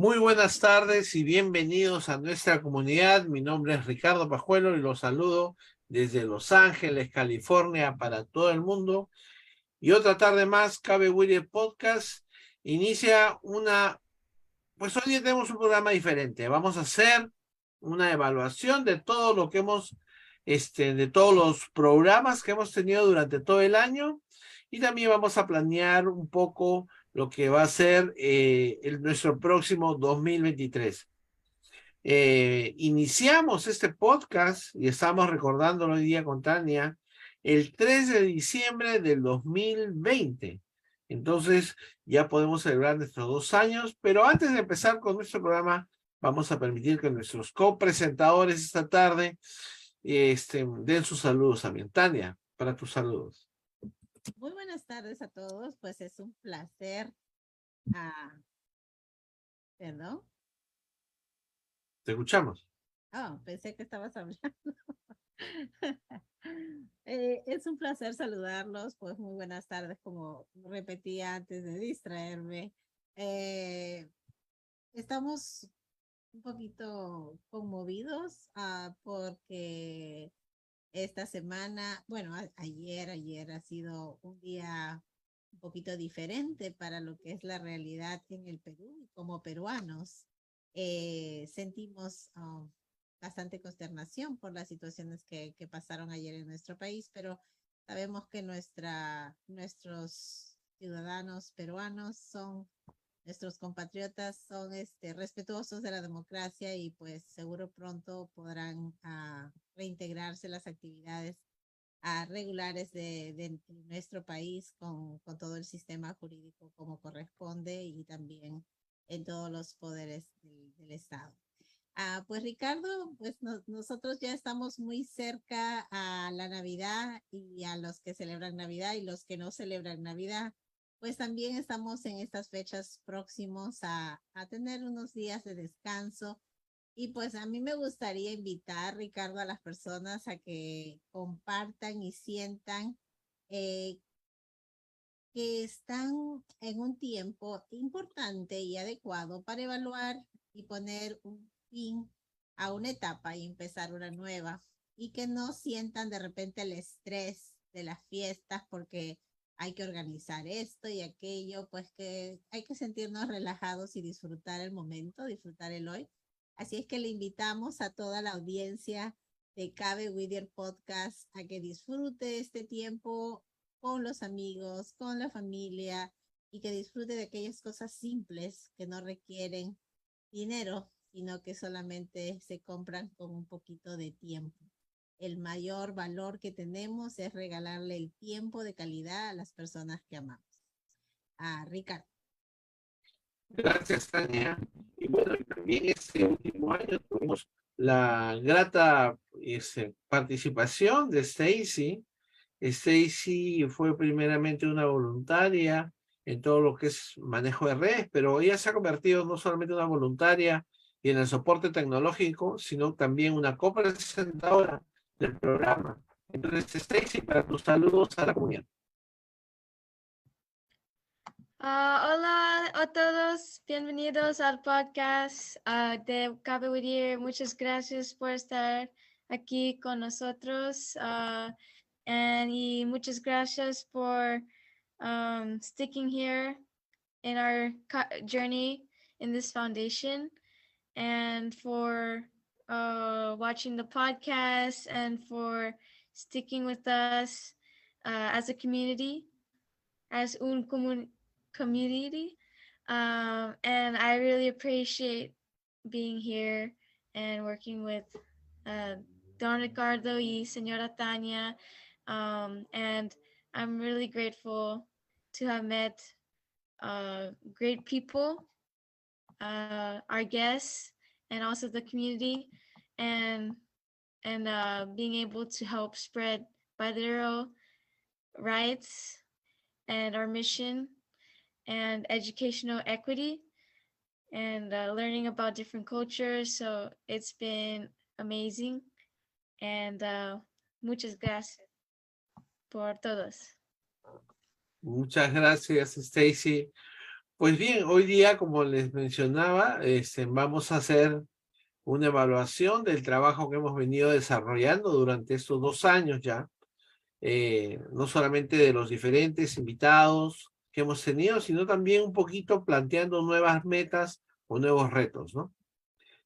Muy buenas tardes y bienvenidos a nuestra comunidad. Mi nombre es Ricardo Pajuelo y los saludo desde Los Ángeles, California, para todo el mundo. Y otra tarde más, Cabe William Podcast inicia una, pues hoy tenemos un programa diferente. Vamos a hacer una evaluación de todo lo que hemos, este, de todos los programas que hemos tenido durante todo el año. Y también vamos a planear un poco lo que va a ser eh, el, nuestro próximo 2023. Eh, iniciamos este podcast y estamos recordándolo hoy día con Tania el 3 de diciembre del 2020. Entonces ya podemos celebrar nuestros dos años, pero antes de empezar con nuestro programa, vamos a permitir que nuestros copresentadores esta tarde este, den sus saludos a Tania, para tus saludos. Muy buenas tardes a todos, pues es un placer. Ah, perdón. Te escuchamos. Oh, pensé que estabas hablando. Eh, es un placer saludarlos, pues muy buenas tardes, como repetía antes de distraerme. Eh, estamos un poquito conmovidos uh, porque esta semana, bueno, ayer, ayer ha sido un día un poquito diferente para lo que es la realidad en el Perú. Como peruanos, eh, sentimos uh, bastante consternación por las situaciones que, pasaron ayer en nuestro país, pero sabemos que nuestra, nuestros ciudadanos peruanos son nuestros compatriotas son este, respetuosos de la democracia y pues seguro pronto podrán uh, reintegrarse las actividades uh, regulares de, de, nuestro país con, con, todo el sistema jurídico como corresponde y también en todos los poderes del, del Estado. Uh, pues Ricardo, pues no, nosotros ya estamos muy cerca a la Navidad y a los que celebran Navidad y los que no celebran Navidad pues también estamos en estas fechas próximos a, a, tener unos días de descanso. Y pues a mí me gustaría invitar, Ricardo, a las personas a que compartan y sientan eh, que están en un tiempo importante y adecuado para evaluar y poner un fin a una etapa y empezar una nueva. Y que no sientan de repente el estrés de las fiestas porque hay que organizar esto y aquello, pues que hay que sentirnos relajados y disfrutar el momento, disfrutar el hoy. Así es que le invitamos a toda la audiencia de Cabe Whittier Podcast a que disfrute este tiempo con los amigos, con la familia y que disfrute de aquellas cosas simples que no requieren dinero, sino que solamente se compran con un poquito de tiempo el mayor valor que tenemos es regalarle el tiempo de calidad a las personas que amamos. A Ricardo. Gracias, Tania. Bueno, también este último año tuvimos la grata este, participación de Stacy. Stacy fue primeramente una voluntaria en todo lo que es manejo de redes, pero ella se ha convertido no solamente en una voluntaria y en el soporte tecnológico, sino también una copresentadora del programa. Entonces, Stacy, para tus saludos a la comunidad. Uh, hola a todos, bienvenidos al podcast uh, de Cabe Whittier. Muchas gracias por estar aquí con nosotros uh, and, y muchas gracias por um, sticking here in our journey in this foundation and for watching the podcast and for sticking with us as a community, as un comun community. Um, and I really appreciate being here and working with uh, Don Ricardo y Senora Tanya. Um, and I'm really grateful to have met uh, great people, uh, our guests, and also the community and and uh, being able to help spread bilateral rights and our mission and educational equity and uh, learning about different cultures. So it's been amazing. And uh, muchas gracias por todos. Muchas gracias, Stacy. Pues bien, hoy día, como les mencionaba, este, vamos a hacer una evaluación del trabajo que hemos venido desarrollando durante estos dos años ya, eh, no solamente de los diferentes invitados que hemos tenido, sino también un poquito planteando nuevas metas o nuevos retos, ¿no?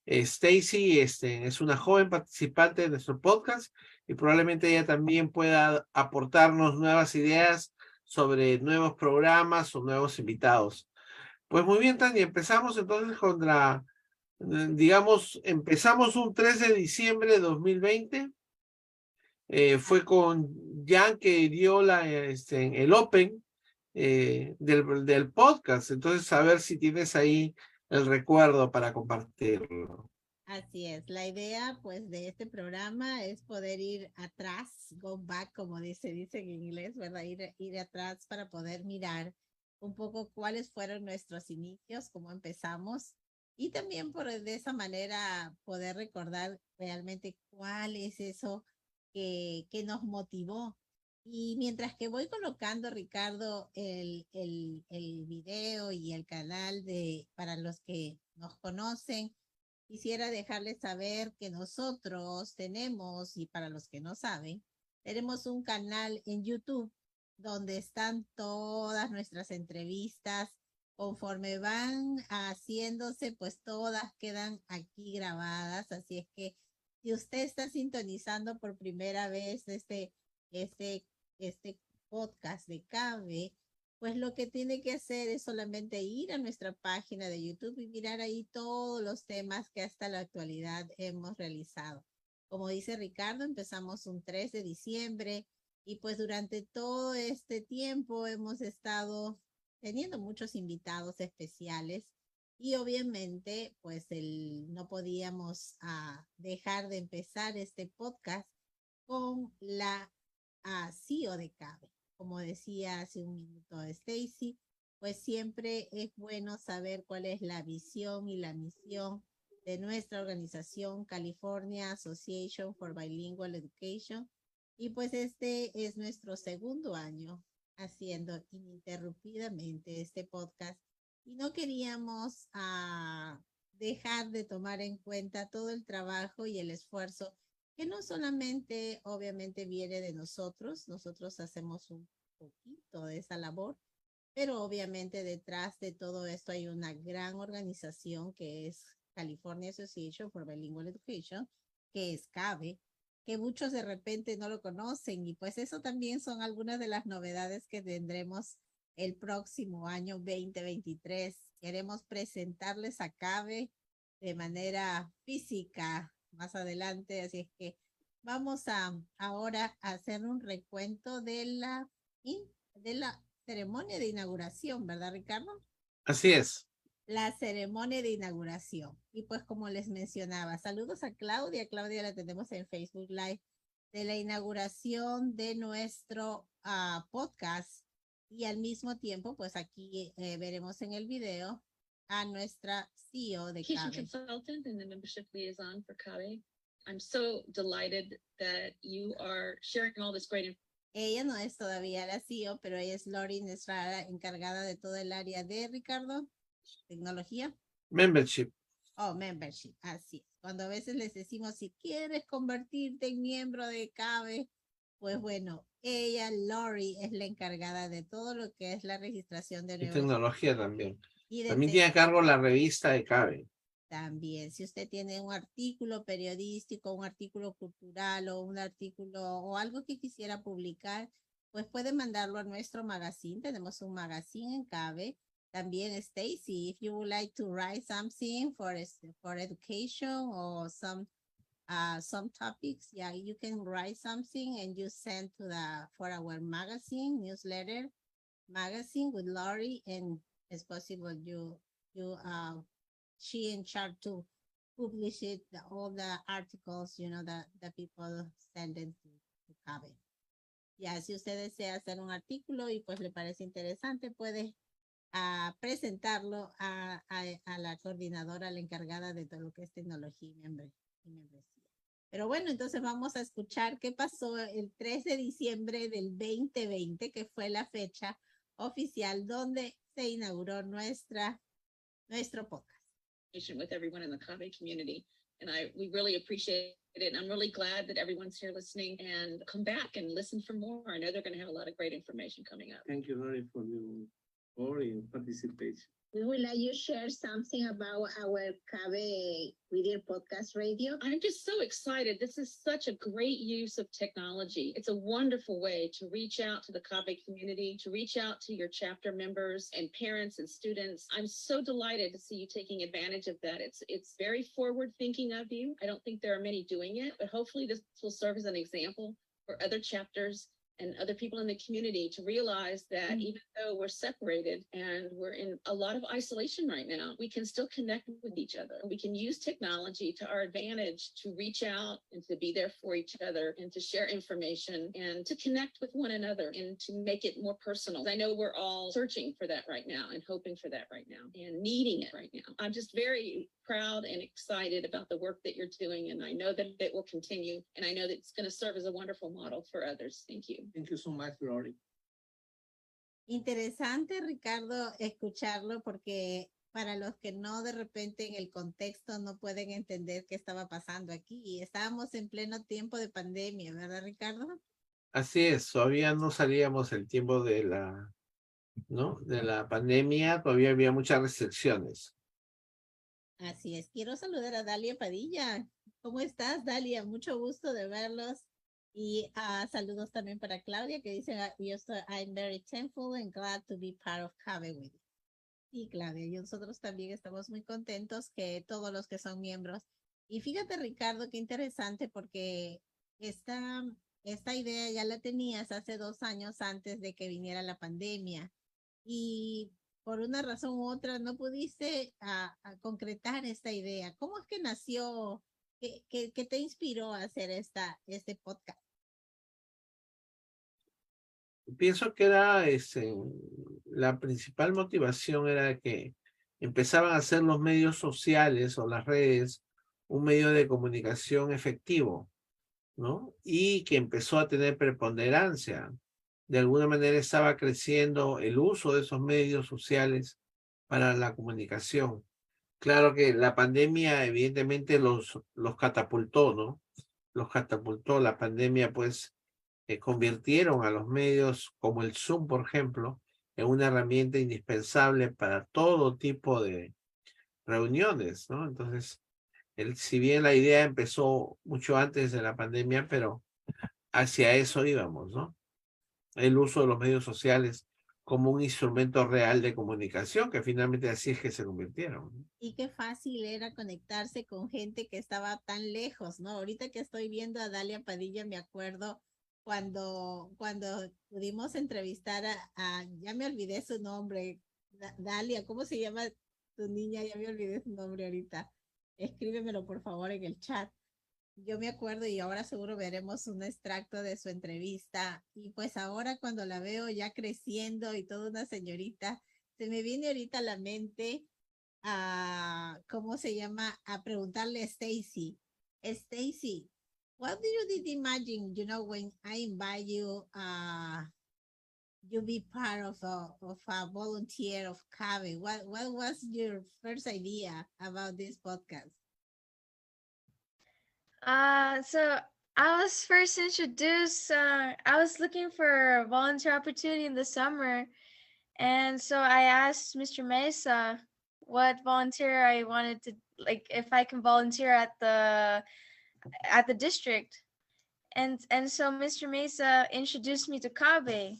Stacy este, es una joven participante de nuestro podcast y probablemente ella también pueda aportarnos nuevas ideas sobre nuevos programas o nuevos invitados. Pues muy bien, Tania, empezamos entonces con la, eh, digamos, empezamos un 3 de diciembre de 2020. Eh, fue con Jan que dio la, este, el Open eh, del, del podcast. Entonces, a ver si tienes ahí el recuerdo para compartirlo. Así es, la idea pues de este programa es poder ir atrás, go back, como dice, dice en inglés, ¿verdad? Ir, ir atrás para poder mirar un poco cuáles fueron nuestros inicios, cómo empezamos y también por de esa manera poder recordar realmente cuál es eso que, que nos motivó. Y mientras que voy colocando, Ricardo, el, el, el video y el canal de, para los que nos conocen, quisiera dejarles saber que nosotros tenemos, y para los que no saben, tenemos un canal en YouTube donde están todas nuestras entrevistas. Conforme van haciéndose, pues todas quedan aquí grabadas. Así es que si usted está sintonizando por primera vez este, este, este podcast de CABE, pues lo que tiene que hacer es solamente ir a nuestra página de YouTube y mirar ahí todos los temas que hasta la actualidad hemos realizado. Como dice Ricardo, empezamos un 3 de diciembre y pues durante todo este tiempo hemos estado teniendo muchos invitados especiales y obviamente pues el, no podíamos ah, dejar de empezar este podcast con la uh, CEO de CABE. Como decía hace un minuto Stacy, pues siempre es bueno saber cuál es la visión y la misión de nuestra organización California Association for Bilingual Education. Y pues este es nuestro segundo año haciendo ininterrumpidamente este podcast y no queríamos uh, dejar de tomar en cuenta todo el trabajo y el esfuerzo que no solamente obviamente viene de nosotros, nosotros hacemos un poquito de esa labor, pero obviamente detrás de todo esto hay una gran organización que es California Association for Bilingual Education, que es CABE, que muchos de repente no lo conocen y pues eso también son algunas de las novedades que tendremos el próximo año 2023. Queremos presentarles a CABE de manera física más adelante, así es que vamos a ahora a hacer un recuento de la, de la ceremonia de inauguración, ¿verdad, Ricardo? Así es. La ceremonia de inauguración. Y pues como les mencionaba, saludos a Claudia. Claudia la tenemos en Facebook Live de la inauguración de nuestro uh, podcast y al mismo tiempo, pues aquí eh, veremos en el video a nuestra CEO de CABE. consultant and the membership liaison for CABE. I'm so delighted that you are sharing all this great information. Ella no es todavía la CEO, pero ella es Lorin Estrada, encargada de todo el área de Ricardo, tecnología. Membership. Oh, membership, así es. Cuando a veces les decimos, si quieres convertirte en miembro de CABE, pues bueno, ella, Lori, es la encargada de todo lo que es la registración de Y tecnología también. Y de También tiene a cargo la revista de CABE. También, si usted tiene un artículo periodístico, un artículo cultural o un artículo o algo que quisiera publicar, pues puede mandarlo a nuestro magazine. Tenemos un magazine en CABE. También Stacy, if you would like to write something for es- for education or some uh some topics, yeah, you can write something and you send to the for our magazine newsletter magazine with Laurie and it's possible you you uh she in charge to publish it, the, all the articles, you know, that the people send it to, to CABE. Ya, si usted desea hacer un artículo y pues le parece interesante, puede ah, presentarlo a, a, a la coordinadora, la encargada de todo lo que es tecnología y, membre- y membresía. Pero bueno, entonces vamos a escuchar qué pasó el 3 de diciembre del 2020, que fue la fecha oficial donde se inauguró nuestra, nuestro podcast. with everyone in the CABE community. And I, we really appreciate it. And I'm really glad that everyone's here listening and come back and listen for more. I know they're going to have a lot of great information coming up. Thank you, Lori, for your for your participation. We will let you share something about our Cabe Video Podcast Radio. I'm just so excited. This is such a great use of technology. It's a wonderful way to reach out to the CABE community, to reach out to your chapter members and parents and students. I'm so delighted to see you taking advantage of that. It's it's very forward thinking of you. I don't think there are many doing it, but hopefully this will serve as an example for other chapters and other people in the community to realize that Mm. even though we're separated and we're in a lot of isolation right now, we can still connect with each other. We can use technology to our advantage to reach out and to be there for each other and to share information and to connect with one another and to make it more personal. I know we're all searching for that right now and hoping for that right now and needing it right now. I'm just very proud and excited about the work that you're doing and I know that it will continue and I know that it's going to serve as a wonderful model for others. Thank you. Thank you so much, Glory. Interesante, Ricardo, escucharlo porque para los que no de repente en el contexto no pueden entender qué estaba pasando aquí. Estábamos en pleno tiempo de pandemia, ¿verdad, Ricardo? Así es, todavía no salíamos el tiempo de la, ¿no? De la pandemia, todavía había muchas restricciones. Así es. Quiero saludar a Dalia Padilla. ¿Cómo estás, Dalia? Mucho gusto de verlos. Y ah, saludos también para Claudia que dice, ah, yo estoy, I'm very thankful and glad to be part of Cabe with you. Y Claudia, y nosotros también estamos muy contentos que todos los que son miembros. Y fíjate, Ricardo, qué interesante porque esta, esta idea ya la tenías hace dos años antes de que viniera la pandemia. Y por una razón u otra no pudiste a, a concretar esta idea. ¿Cómo es que nació? ¿Qué, qué, qué te inspiró a hacer esta, este podcast? Pienso que era este, la principal motivación era que empezaban a ser los medios sociales o las redes un medio de comunicación efectivo, ¿no? Y que empezó a tener preponderancia. De alguna manera estaba creciendo el uso de esos medios sociales para la comunicación. Claro que la pandemia evidentemente los, los catapultó, ¿no? Los catapultó. La pandemia pues eh, convirtieron a los medios como el Zoom, por ejemplo, en una herramienta indispensable para todo tipo de reuniones, ¿no? Entonces, el, si bien la idea empezó mucho antes de la pandemia, pero hacia eso íbamos, ¿no? El uso de los medios sociales como un instrumento real de comunicación, que finalmente así es que se convirtieron. Y qué fácil era conectarse con gente que estaba tan lejos, ¿no? Ahorita que estoy viendo a Dalia Padilla, me acuerdo cuando, cuando pudimos entrevistar a, a- ya me olvidé su nombre, Da- Dalia, ¿cómo se llama tu niña? Ya me olvidé su nombre ahorita. Escríbemelo por favor en el chat. Yo me acuerdo y ahora seguro veremos un extracto de su entrevista. Y pues ahora cuando la veo ya creciendo y toda una señorita, se me viene ahorita a la mente a, ¿cómo se llama? A preguntarle a Stacy. Stacy, what do you did imagine, you know, when I invite you, uh, you be part of a, of a volunteer of CABE? What, what was your first idea about this podcast? Uh, so I was first introduced, uh, I was looking for a volunteer opportunity in the summer. And so I asked Mr. Mesa what volunteer I wanted to, like, if I can volunteer at the, at the district. And, and so Mr. Mesa introduced me to Kabe.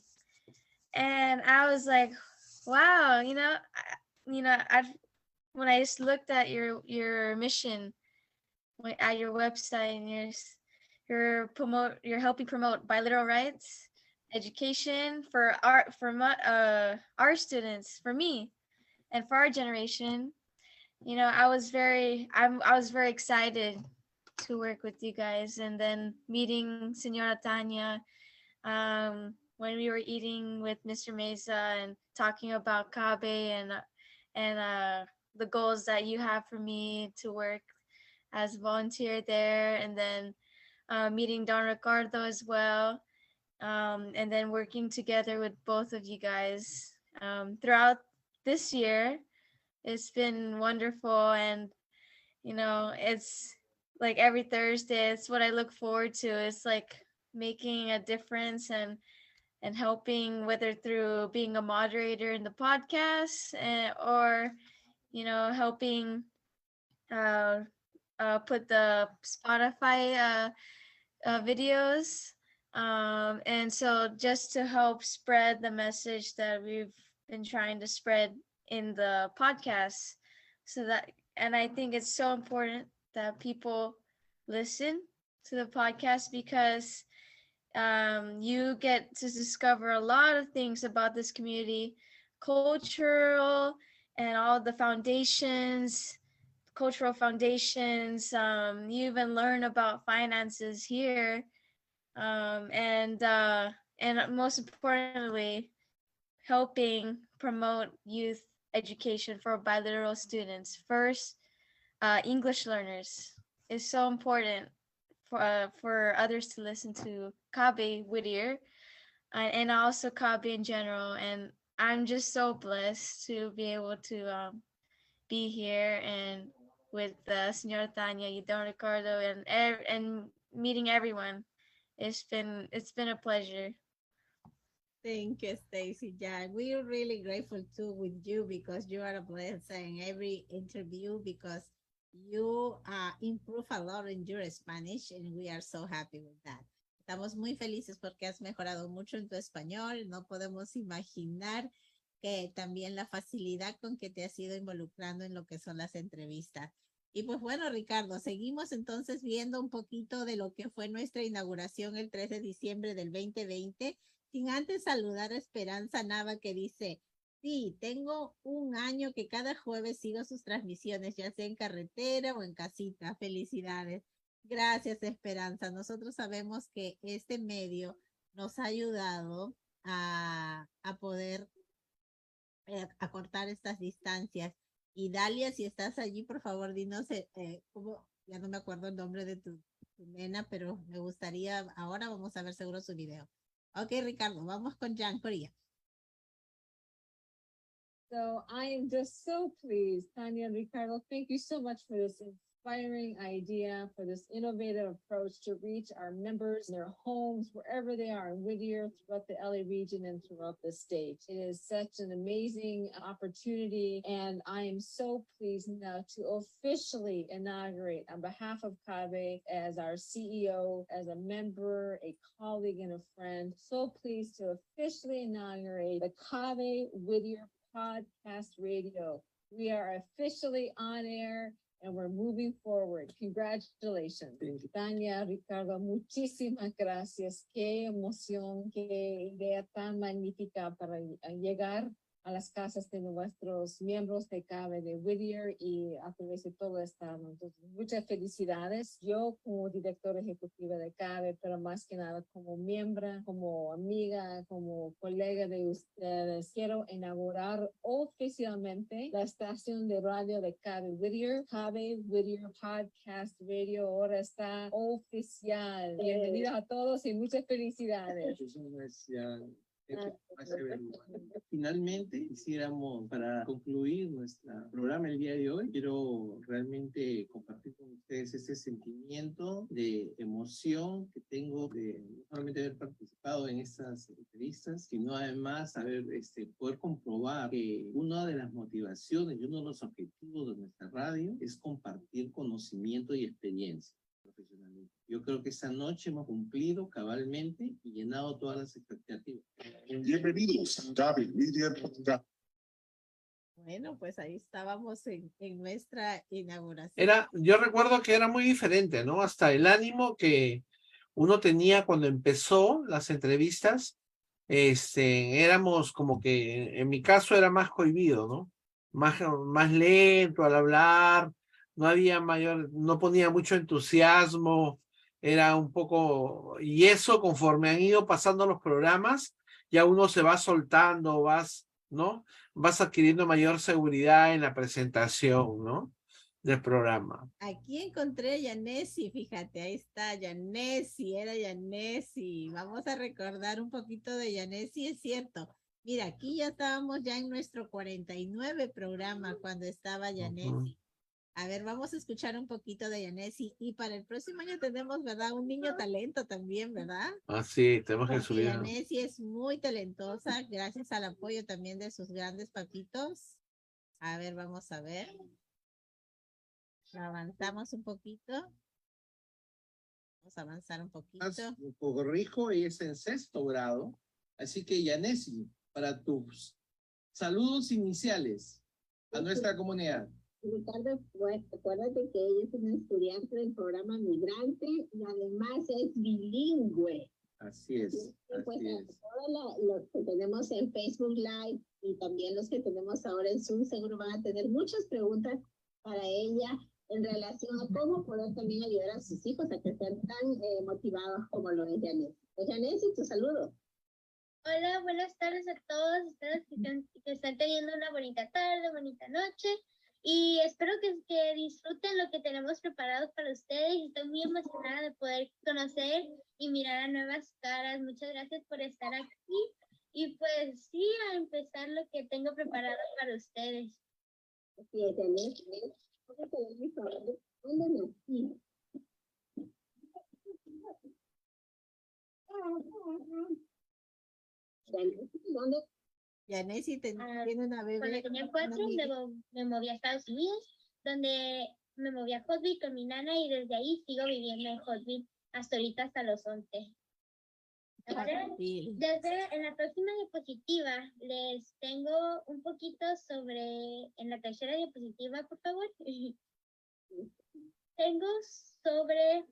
And I was like, wow, you know, I, you know, I've, when I just looked at your, your mission, at your website and you're you're promote you're helping promote bilateral rights education for our for my, uh our students for me and for our generation. You know i was very i'm i was very excited to work with you guys and then meeting senora tanya um when we were eating with mr mesa and talking about kabe and and uh the goals that you have for me to work as a volunteer there and then uh, meeting Don Ricardo as well. Um, and then working together with both of you guys um, throughout this year. It's been wonderful. And, you know, it's like every Thursday, it's what I look forward to. It's like making a difference and and helping whether through being a moderator in the podcast eh, or you know helping uh, uh, put the Spotify uh, uh, videos. Um, and so just to help spread the message that we've been trying to spread in the podcast so that and I think it's so important that people listen to the podcast because um, you get to discover a lot of things about this community, cultural and all the foundations, cultural foundations. Um, you even learn about finances here, um, and uh, and most importantly, helping promote youth education for bilateral students. First, uh, English learners is so important for uh, for others to listen to Kabe Whittier uh, and also Kabe in general. And I'm just so blessed to be able to um, be here and with uh, Senora Tanya, Don Ricardo, and and meeting everyone. It's been it's been a pleasure. Thank you, Stacy. Yeah, we're really grateful too with you because you are a blessing every interview because you uh, improve a lot in your Spanish and we are so happy with that. Estamos muy felices porque has mejorado mucho en tu español. No podemos imaginar también la facilidad con que te has ido involucrando en lo que son las entrevistas. Y pues bueno, Ricardo, seguimos entonces viendo un poquito de lo que fue nuestra inauguración el 3 de diciembre del 2020 sin antes saludar a Esperanza Nava que dice, sí, tengo un año que cada jueves sigo sus transmisiones, ya sea en carretera o en casita. Felicidades. Gracias, Esperanza. Nosotros sabemos que este medio nos ha ayudado a, a poder eh, acortar estas distancias. Y Dalia, si estás allí, por favor, dinos eh, eh, cómo, ya no me acuerdo el nombre de tu, tu nena, pero me gustaría, ahora vamos a ver seguro su video. Ok, Ricardo, vamos con Jan Coria. So I am just so pleased, Tanya and Ricardo. Thank you so much for this inspiring idea, for this innovative approach to reach our members in their homes, wherever they are in Whittier, throughout the LA region, and throughout the state. It is such an amazing opportunity, and I am so pleased now to officially inaugurate on behalf of CABE as our CEO, as a member, a colleague, and a friend. So pleased to officially inaugurate the CABE Whittier Podcast Radio. We are officially on air and we're moving forward. Congratulations. Tania, Ricardo, muchísimas gracias. Qué emoción, qué idea tan magnífica para llegar a las casas de nuestros miembros de CABE de Whittier y a través de todo el estado. Entonces, muchas felicidades. Yo como directora ejecutiva de CABE, pero más que nada como miembro, como amiga, como colega de ustedes, quiero inaugurar oficialmente la estación de radio de CABE Whittier. CABE Whittier Podcast Radio ahora está oficial. Bienvenidos a todos y muchas felicidades. Finalmente, quisiéramos, para concluir nuestro programa el día de hoy, quiero realmente compartir con ustedes ese sentimiento de emoción que tengo de no solamente haber participado en estas entrevistas, sino además haber, este, poder comprobar que una de las motivaciones y uno de los objetivos de nuestra radio es compartir conocimiento y experiencia profesionalmente. Yo creo que esta noche hemos cumplido cabalmente y llenado todas las expectativas. Bienvenidos Gaby Podcast. Bueno, pues ahí estábamos en, en nuestra inauguración. Era, yo recuerdo que era muy diferente, ¿no? Hasta el ánimo que uno tenía cuando empezó las entrevistas, este, éramos como que, en mi caso era más cohibido, ¿no? Más, más lento al hablar, no había mayor, no ponía mucho entusiasmo, era un poco, y eso conforme han ido pasando los programas, ya uno se va soltando, vas, ¿no? Vas adquiriendo mayor seguridad en la presentación, ¿no? Del programa. Aquí encontré a Yanesi, fíjate, ahí está Yanesi, era Yanesi. Vamos a recordar un poquito de Yanesi, es cierto. Mira, aquí ya estábamos ya en nuestro 49 programa cuando estaba Yanesi. Uh -huh. A ver, vamos a escuchar un poquito de Yanesi y para el próximo año tenemos, ¿verdad? Un niño talento también, ¿verdad? Ah, sí, tenemos que subir. Yanesi es muy talentosa, gracias al apoyo también de sus grandes papitos. A ver, vamos a ver. Avanzamos un poquito. Vamos a avanzar un poquito. Corrijo, y es en sexto grado. Así que, Yanesi, para tus saludos iniciales a nuestra comunidad. Ricardo, pues, acuérdate que ella es una estudiante del programa Migrante y además es bilingüe. Así es, Pues así es. todos lo- los que tenemos en Facebook Live y también los que tenemos ahora en Zoom seguro van a tener muchas preguntas para ella en relación a cómo poder también ayudar a sus hijos a que sean tan eh, motivados como lo es Janet. Pues Janet, tu saludo. Hola, buenas tardes a todos. Espero que que estén teniendo una bonita tarde, bonita noche. Y espero que, disfruten lo que tenemos preparado para ustedes. Estoy muy emocionada de poder conocer y mirar a nuevas caras. Muchas gracias por estar aquí. Y pues sí, a empezar lo que tengo preparado para ustedes. ¿dónde Yanesi ten- Ah, tiene una bebé. Cuando tenía cuatro, me, me moví a Estados Unidos, donde me moví a Hotville con mi nana y desde ahí sigo viviendo en Hotville hasta ahorita, hasta los 11. Ahora, Sí. desde en la próxima diapositiva les tengo un poquito sobre, en la tercera diapositiva, por favor. tengo sobre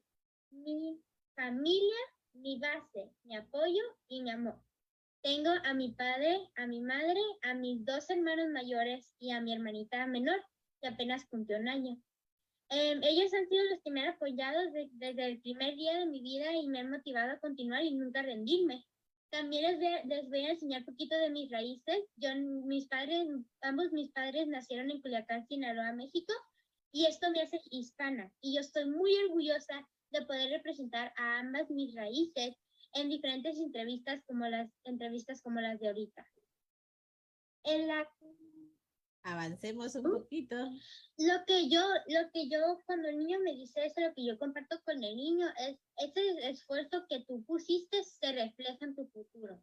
mi familia, mi base, mi apoyo y mi amor. Tengo a mi padre, a mi madre, a mis dos hermanos mayores y a mi hermanita menor, que apenas cumplió un año. Em, ellos han sido los que me han apoyado de- desde el primer día de mi vida y me han motivado a continuar y nunca rendirme. También les voy, a- les voy a enseñar poquito de mis raíces. Yo, mis padres, ambos mis padres nacieron en Culiacán, Sinaloa, México, y esto me hace hispana. Y yo estoy muy orgullosa de poder representar a ambas mis raíces en diferentes entrevistas como las entrevistas como las de ahorita. En la Avancemos un Uh. poquito. lo que yo, lo que yo, cuando el niño me dice eso, lo que yo comparto con el niño es ese esfuerzo que tú pusiste se refleja en tu futuro.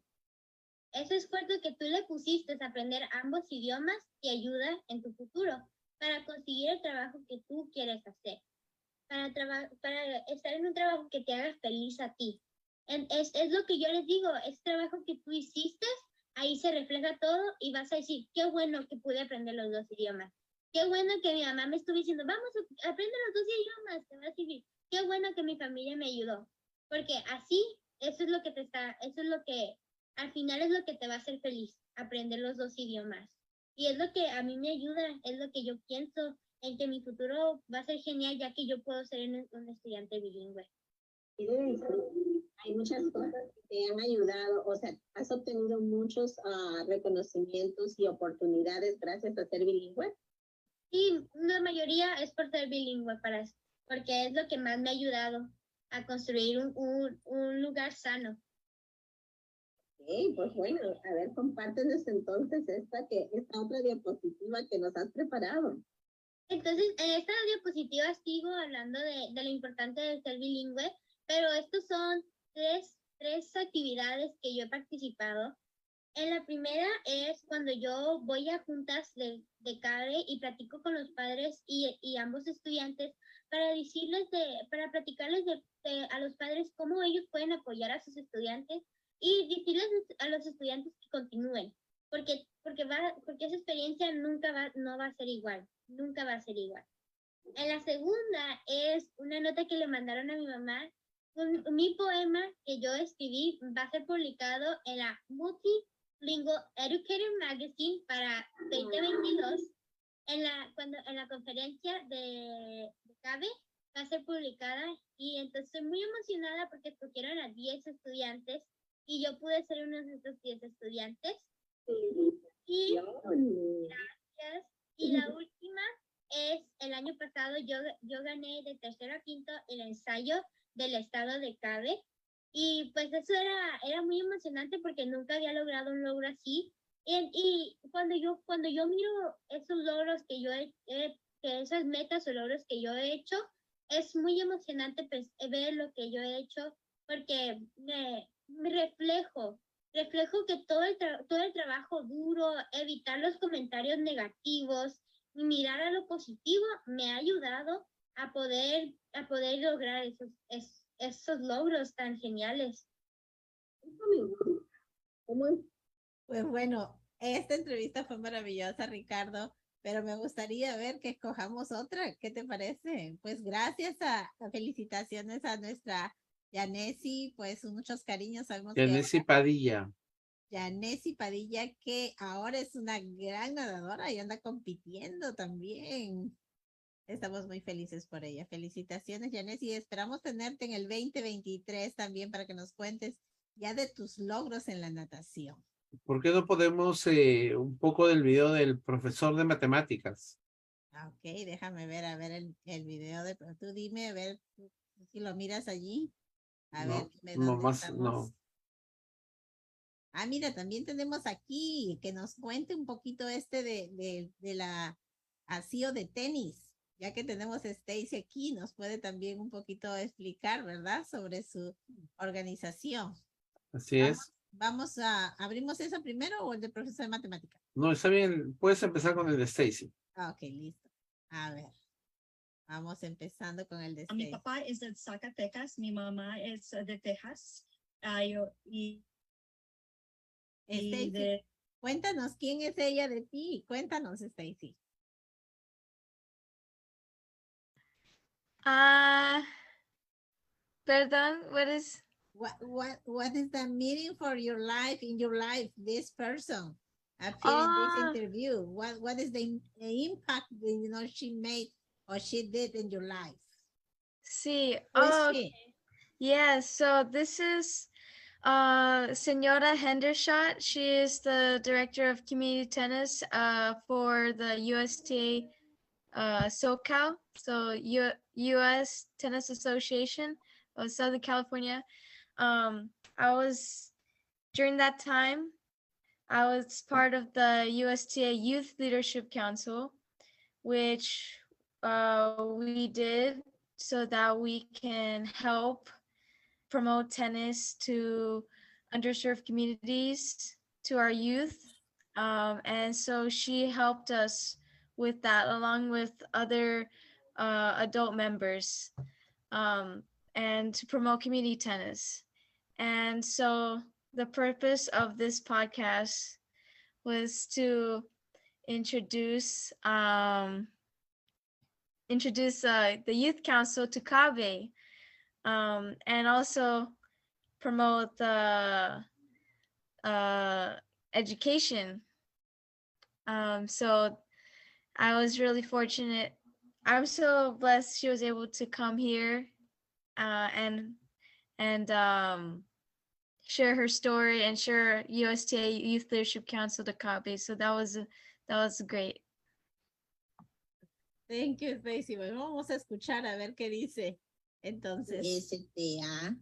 Ese esfuerzo que tú le pusiste a aprender ambos idiomas te ayuda en tu futuro para conseguir el trabajo que tú quieres hacer, para, para estar en un trabajo que te haga feliz a ti. Es, es lo que yo les digo, es trabajo que tú hiciste, ahí se refleja todo y vas a decir, qué bueno que pude aprender los dos idiomas. Qué bueno que mi mamá me estuvo diciendo, vamos, aprende los dos idiomas, te va a servir. Qué bueno que mi familia me ayudó. Porque así, eso es lo que te está, eso es lo que, al final es lo que te va a hacer feliz, aprender los dos idiomas. Y es lo que a mí me ayuda, es lo que yo pienso, en que mi futuro va a ser genial, ya que yo puedo ser un, un estudiante bilingüe. Tienes, hay muchas cosas que te han ayudado, o sea, has obtenido muchos ah, reconocimientos y oportunidades gracias a ser bilingüe. Sí, la mayoría es por ser bilingüe, para, porque es lo que más me ha ayudado a construir un, un, un lugar sano. Ok, pues bueno, a ver, compártenos entonces esta, que, esta otra diapositiva que nos has preparado. Entonces, en esta diapositiva sigo hablando de, de lo importante de ser bilingüe, pero estos son tres, tres actividades que yo he participado. En la primera es cuando yo voy a juntas de, de CABE y platico con los padres y, y ambos estudiantes para decirles de, para platicarles de- a los padres cómo ellos pueden apoyar a sus estudiantes y decirles a los estudiantes que continúen, porque, porque, va, porque esa experiencia nunca va, no va a ser igual, nunca va a ser igual. En la segunda es una nota que le mandaron a mi mamá. Mi poema que yo escribí va a ser publicado en la Multilingual Educator Magazine para 2022. En la, cuando, en la conferencia de, de CABE va a ser publicada y entonces estoy muy emocionada porque escogieron a 10 estudiantes y yo pude ser uno de esos 10 estudiantes. Y Gracias. Y la última es el año pasado yo, yo gané de tercero a quinto el ensayo del estado de Cabe. Y pues eso era, era muy emocionante porque nunca había logrado un logro así. Y, y cuando, yo, cuando yo miro esos logros que yo he, que esas metas o logros que yo he hecho, es muy emocionante pues, ver lo que yo he hecho porque me, me reflejo reflejo que todo el, todo el trabajo duro, evitar los comentarios negativos y mirar a lo positivo me ha ayudado a poder, a poder lograr esos, es- esos logros tan geniales. Pues bueno, esta entrevista fue maravillosa, Ricardo, pero me gustaría ver que escojamos otra. ¿Qué te parece? Pues gracias a, a felicitaciones a nuestra Yanesi, pues muchos cariños. Sabemos que Yanesi Padilla. Yanesi Padilla, que ahora es una gran nadadora y anda compitiendo también. Estamos muy felices por ella. Felicitaciones, Yanesi. Esperamos tenerte en el 2023 también para que nos cuentes ya de tus logros en la natación. ¿Por qué no podemos eh, un poco del video del profesor de matemáticas? Ah, Ok, déjame ver, a ver el, el video de, tú dime, a ver si lo miras allí. A No, ver, dime no dónde más, estamos. no. Ah, mira, también tenemos aquí que nos cuente un poquito este de, de, de la asío de tenis, ya que tenemos a Stacy aquí, nos puede también un poquito explicar, ¿verdad? Sobre su organización. Así Vamos, es. vamos a, ¿abrimos esa primero o el de profesor de matemática? No, está bien. Puedes empezar con el de Stacy. Ah, ok, listo. A ver, vamos empezando con el de Mi Stacy. papá es de Zacatecas, mi mamá es de Texas. ah, yo- y, y Stacy, de, cuéntanos quién es ella de ti. Cuéntanos, Stacy. Ah, perdón, what is? What what what is the meaning for your life in your life? This person appearing Ah. in this interview. What what is the, the impact that you know she made or she did in your life? Sí. Who is Oh, she? Yeah, so this is uh Senora Hendershot. She is the director of community tennis uh for the USTA uh SoCal, so U US Tennis Association of Southern California. Um I was during that time I was part of the USTA Youth Leadership Council, which uh we did so that we can help promote tennis to underserved communities, to our youth. Um, and so she helped us with that along with other uh, adult members um, and to promote community tennis. And so the purpose of this podcast was to introduce um, introduce uh, the youth council to Kave um, and also promote the uh, education. Um, so I was really fortunate. I'm so blessed she was able to come here uh, and and um, share her story and share USTA Youth Leadership Council to copy. So that was that was great. Thank you, Stacy. Bueno, vamos a escuchar a ver qué dice. Entonces, STA,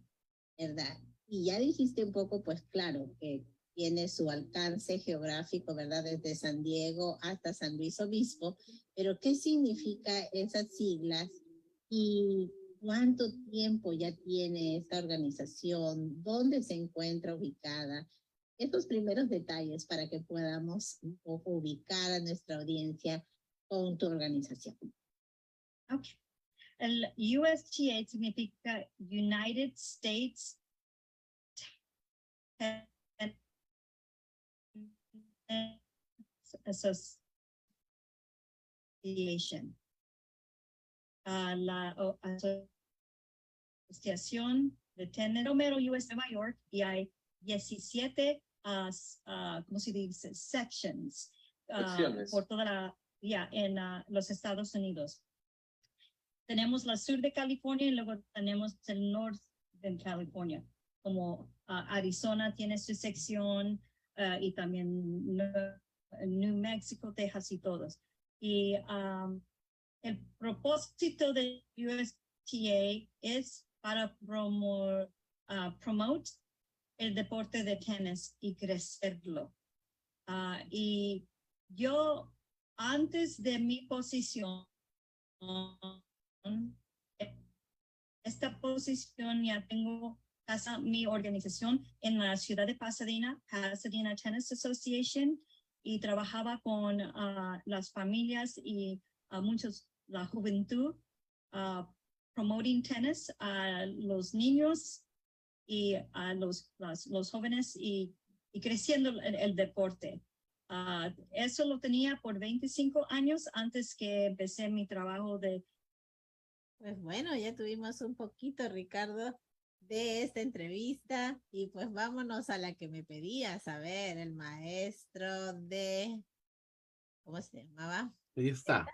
¿verdad? Y ya dijiste un poco, pues claro, que tiene su alcance geográfico, ¿verdad? Desde San Diego hasta San Luis Obispo, pero ¿qué significa esas siglas y cuánto tiempo ya tiene esta organización? ¿Dónde se encuentra ubicada? Estos primeros detalles para que podamos un poco ubicar a nuestra audiencia con tu organización. okay. El USTA significa United States Association. La Asociación de Tenis número US de Nueva York y hay 17, ah, s- ah, ¿cómo se dice? Sections. Secciones. por toda la, ya, en ah, los Estados Unidos. Tenemos la sur de California y luego tenemos el norte de California, como ah, Arizona tiene su sección ah, y también New Mexico, Texas y todos. Y am, el propósito de USTA es para promo, ah, promote el deporte de tenis y crecerlo. Ah, y yo, antes de mi posición, esta posición ya tengo casa, mi organización en la ciudad de Pasadena, Pasadena Tennis Association, y trabajaba con ah, las familias y a muchos, la juventud, ah, promoting tennis a los niños y a los, las- los jóvenes y, y creciendo el, el deporte. Eso lo tenía por 25 años antes que empecé mi trabajo de pues bueno, ya tuvimos un poquito, Ricardo, de esta entrevista y pues vámonos a la que me pedías, a ver, el maestro de, ¿cómo se llamaba? Ahí está.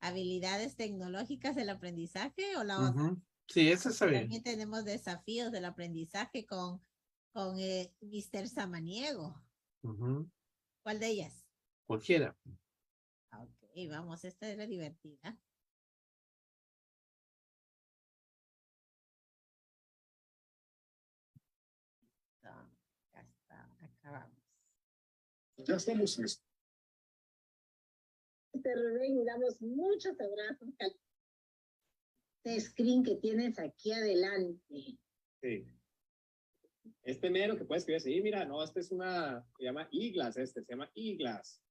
Habilidades tecnológicas del aprendizaje o la otra. Sí, esa está bien. También tenemos desafíos del aprendizaje con, con eh, Mr. Samaniego. ¿Cuál de ellas? Cualquiera. Ok, vamos, esta era divertida. Ah, Ya está, acabamos. Ya estamos listos. Te Rubén damos muchos abrazos al este screen que tienes aquí adelante. Sí. Este mero que puedes escribir así, mira, no, este es una, se llama Iglas, este, se llama Iglas.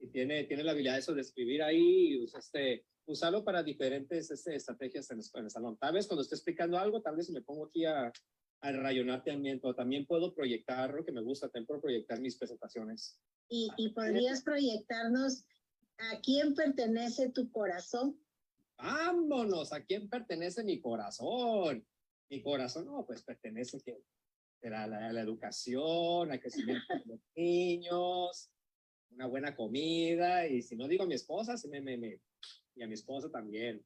Y tiene, tiene la habilidad eso de escribir ahí y usa este, usarlo para diferentes este, estrategias en, el- en el salón. Tal vez cuando esté explicando algo, tal vez me pongo aquí a, a rayonar también, pero también puedo proyectar lo que me gusta, también puedo proyectar mis presentaciones. Y, y podrías proyectarnos a quién pertenece tu corazón. Vámonos, ¿a quién pertenece mi corazón? Mi corazón, no, pues pertenece que- a la, a la educación, al crecimiento de los niños, una buena comida, y si no digo a mi esposa, sí me, me, me- y a mi esposa también.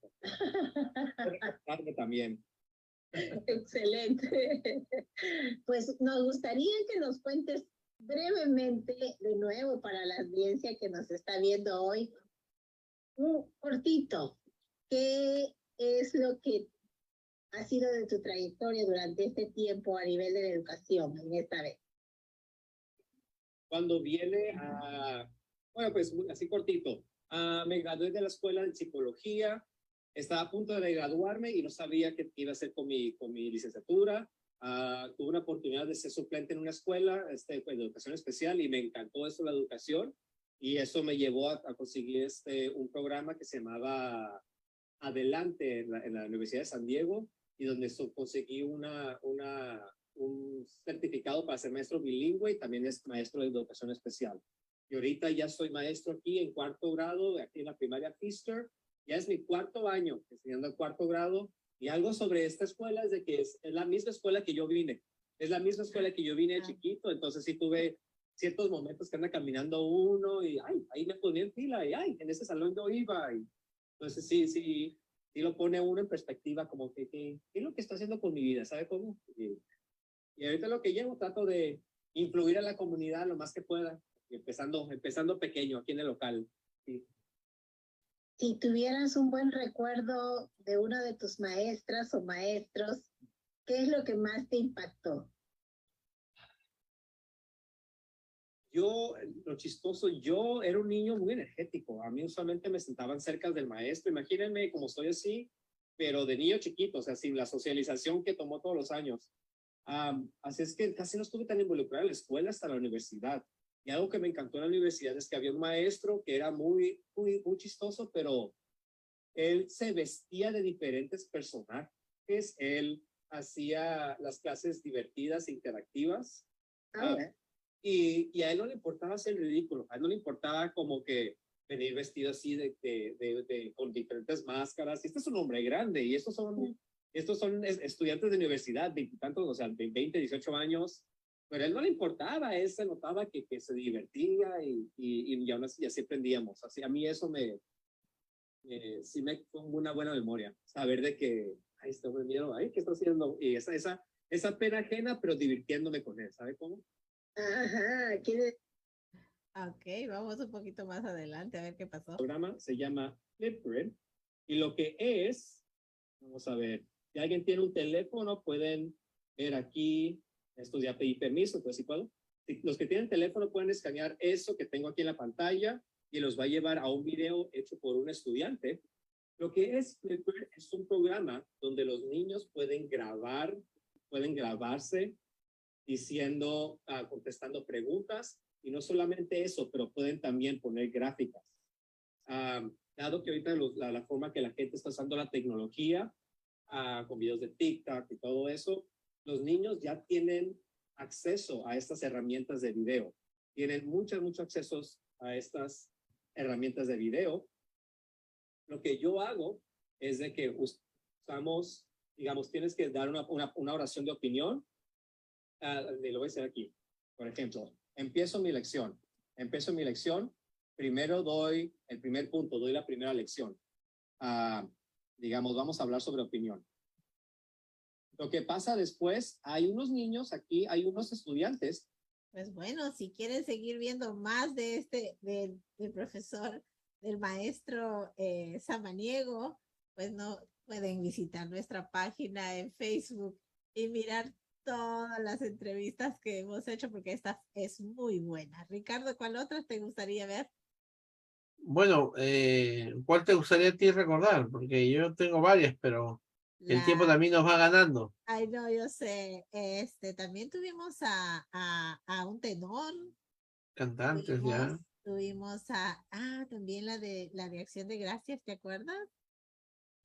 también. Excelente. Pues nos gustaría que nos cuentes brevemente, de nuevo, para la audiencia que nos está viendo hoy, un cortito, ¿qué es lo que ha sido de tu trayectoria durante este tiempo a nivel de la educación en esta vez? Cuando viene a, bueno, pues así cortito, ah, me gradué de la escuela de psicología, estaba a punto de graduarme y no sabía qué iba a hacer con mi, con mi licenciatura. Ah, tuve una oportunidad de ser suplente en una escuela este, pues, de educación especial y me encantó eso, la educación. Y eso me llevó a, a conseguir este, un programa que se llamaba Adelante en la, en la Universidad de San Diego y donde so- conseguí una, una, un certificado para ser maestro bilingüe y también es maestro de educación especial. Y ahorita ya soy maestro aquí en cuarto grado, aquí en la primaria Pfister. Ya es mi cuarto año enseñando el cuarto grado. Y algo sobre esta escuela es de que es, es la misma escuela que yo vine. Es la misma escuela que yo vine de chiquito. Entonces sí tuve ciertos momentos que anda caminando uno y ay, ahí me ponía en fila y ay, en ese salón yo iba. Y, entonces sí, sí, sí lo pone uno en perspectiva como que, que, ¿qué es lo que está haciendo con mi vida? ¿Sabe cómo? Y, y ahorita lo que llevo trato de influir a la comunidad lo más que pueda, empezando, empezando pequeño aquí en el local. Sí. Si tuvieras un buen recuerdo de una de tus maestras o maestros, ¿qué es lo que más te impactó? Yo, lo chistoso, yo era un niño muy energético. A mí usualmente me sentaban cerca del maestro. Imagínense como estoy así, pero de niño chiquito, o sea, sin la socialización que tomó todos los años. Am, así es que casi no estuve tan involucrado en la escuela hasta la universidad. Y algo que me encantó en la universidad es que había un maestro que era muy, muy, muy chistoso, pero él se vestía de diferentes personajes. Él hacía las clases divertidas, interactivas. Ah, Ah, y, y a él no le importaba el ridículo, a él no le importaba como que venir vestido así de, de, de, de- con diferentes máscaras. Y este es un hombre grande y estos son, estos son es- estudiantes de universidad, veintitantos, o sea, de 20, 18 años. Pero a él no le importaba, él se notaba que, que se divertía y, y, y aún así, así aprendíamos. Así, a mí eso me, me- sí me fue una buena memoria, saber de que, ay, este hombre miedo, ay, ¿qué está haciendo? Y esa, esa, esa pena ajena, pero divirtiéndome con él, ¿sabe cómo? Ajá, quiere Ok, vamos un poquito más adelante a ver qué pasó. programa se llama Flipgrid y lo que es, vamos a ver, si alguien tiene un teléfono pueden ver aquí, esto ya pedí permiso, pues si puedo. Los que tienen teléfono pueden escanear eso que tengo aquí en la pantalla y los va a llevar a un video hecho por un estudiante. Lo que es es un programa donde los niños pueden grabar, pueden grabarse diciendo, ah, contestando preguntas y no solamente eso, pero pueden también poner gráficas. Ah, dado que ahorita la forma que la gente está usando la tecnología, ah, con videos de TikTok y todo eso, los niños ya tienen acceso a estas herramientas de video. Tienen muchos, muchos accesos a estas herramientas de video. Lo que yo hago es de que us- usamos digamos, tienes que dar una, una, oración de opinión. Le lo voy a hacer aquí. Por ejemplo, empiezo mi lección. Empiezo mi lección. Primero doy el primer punto, doy la primera lección. Ah, digamos, vamos a hablar sobre opinión. Lo que pasa después, hay unos niños aquí, hay unos estudiantes. Pues bueno, si quieren seguir viendo más de este, del, del profesor, del maestro eh, Samaniego, pues no pueden visitar nuestra página en Facebook y mirar todas las entrevistas que hemos hecho porque esta es muy buena. Ricardo, ¿cuál otra te gustaría ver? Bueno, eh, ¿cuál te gustaría a ti recordar? Porque yo tengo varias, pero el tiempo también nos va ganando. Ay, no, yo sé. Este, también tuvimos a, a, a un tenor. Cantantes, ya. Tuvimos, a, ah, también la de la de Acción de Gracias, ¿te acuerdas?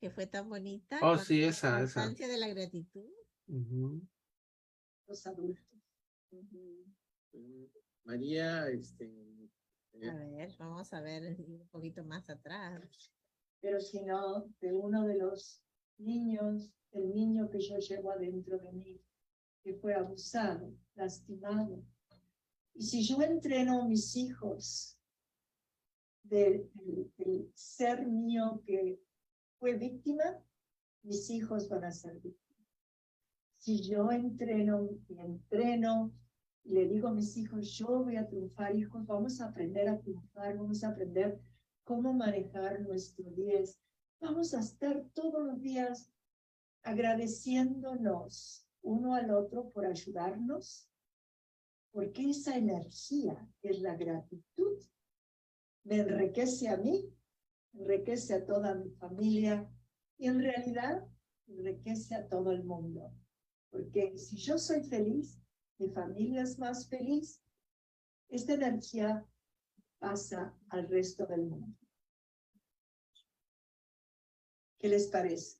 Que fue tan bonita. Oh, sí, la esa, esa. de la gratitud. Los adultos. María, este, A ver, vamos a ver un poquito más atrás. pero sino de uno de los niños, el niño que yo llevo adentro de mí, que fue abusado, lastimado. Y si yo entreno a mis hijos del, ser mío que fue víctima, mis hijos van a ser víctimas. Si yo entreno y entreno y le digo a mis hijos, yo voy a triunfar, hijos, vamos a aprender a triunfar, vamos a aprender cómo manejar nuestro 10. Vamos a estar todos los días agradeciéndonos uno al otro por ayudarnos, porque esa energía, que es la gratitud, me enriquece a mí, enriquece a toda mi familia y en realidad enriquece a todo el mundo. Porque si yo soy feliz, mi familia es más feliz, esta energía pasa al resto del mundo. ¿Qué les parece?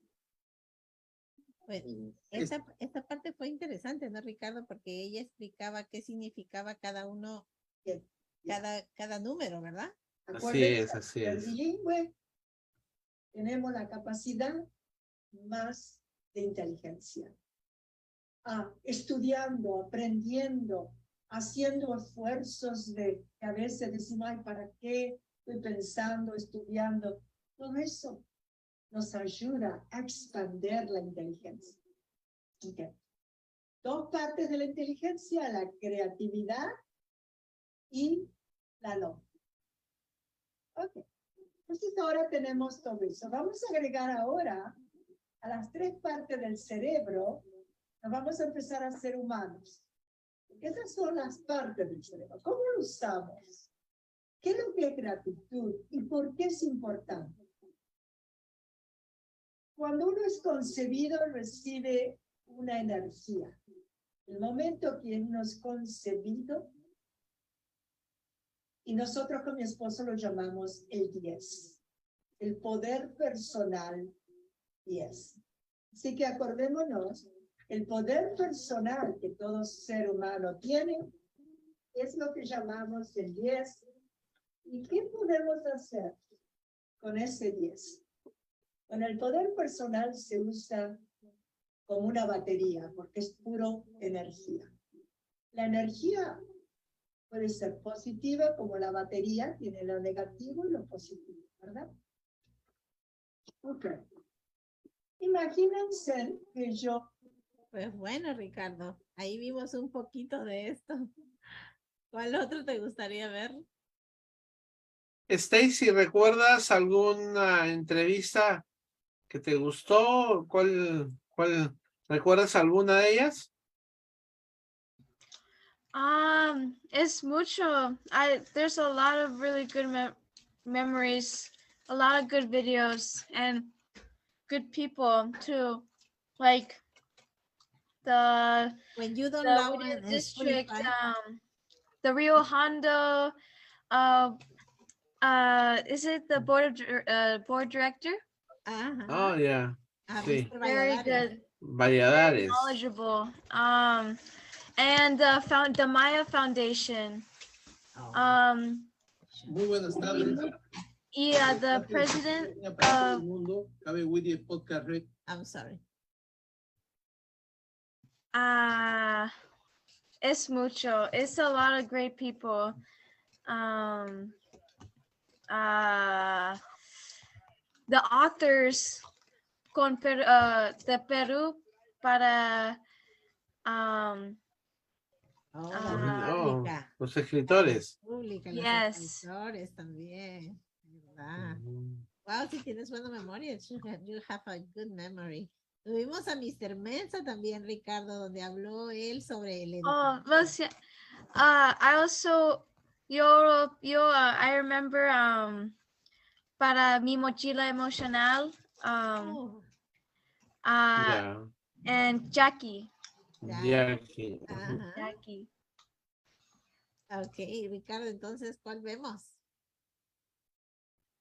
Pues, es- esta, esta parte fue interesante, ¿no, Ricardo? Porque ella explicaba qué significaba cada uno, Bien. cada, cada número, ¿verdad? Así es, así el es. bilingüe tenemos la capacidad más de inteligencia. Ah, estudiando, aprendiendo, haciendo esfuerzos de que a veces decimos, ay, ¿para qué estoy pensando, estudiando? Todo eso nos ayuda a expandir la inteligencia. Ok. Dos partes de la inteligencia, la creatividad y la lógica. Ok. Entonces ahora tenemos todo eso. Vamos a agregar ahora a las tres partes del cerebro, nos vamos a empezar a ser humanos. Esas son las partes del cerebro. ¿Cómo lo usamos? ¿Qué es lo que es gratitud y por qué es importante? Cuando uno es concebido, recibe una energía. El momento que uno es concebido, y nosotros con mi esposo lo llamamos el 10, el poder personal 10. Así que acordémonos, el poder personal que todo ser humano tiene es lo que llamamos el 10. ¿Y qué podemos hacer con ese 10? Con el poder personal se usa como una batería porque es puro energía. La energía puede ser positiva como la batería tiene lo negativo y lo positivo, ¿verdad? Ok. Imagínense que yo, Pues bueno, Ricardo, ahí vimos un poquito de esto. ¿Cuál otro te gustaría ver? Stacy, ¿recuerdas alguna entrevista que te gustó? ¿Cuál, cuál, recuerdas alguna de ellas? Um, it's mucho. I there's a lot of really good mem- memories, a lot of good videos, and good people too. Like the When you don't the allow Whittier it in district, um, the Rio Hondo, uh, uh, is it the board of uh, board director? Ajá. Oh, yeah. Ah, Sí. Mr. Very Valladares. good. Variedades. knowledgeable. Um, and the found the Maya Foundation. Oh. Um, Muy buenas tardes. yeah, the president of el mundo, Cabe Whittier Podcast Red. I'm sorry. Ah, it's mucho. It's a lot of great people. Um, ah, the authors con Per- uh, de Perú para um, Oh, pública. los escritores. Pública, los Yes. escritores también. ¿verdad? Mm. Wow, si tienes buena memoria. You have, a good memory. Tuvimos a Mr. Mensa también, Ricardo, donde habló él sobre el Oh, well, uh, I also, yo, yo, uh, I remember, um, para mi mochila emocional, um, Oh, uh, Ya, and Jackie, Jackie. ujú. ajá. Jackie. Ok, Ricardo, entonces, ¿cuál vemos?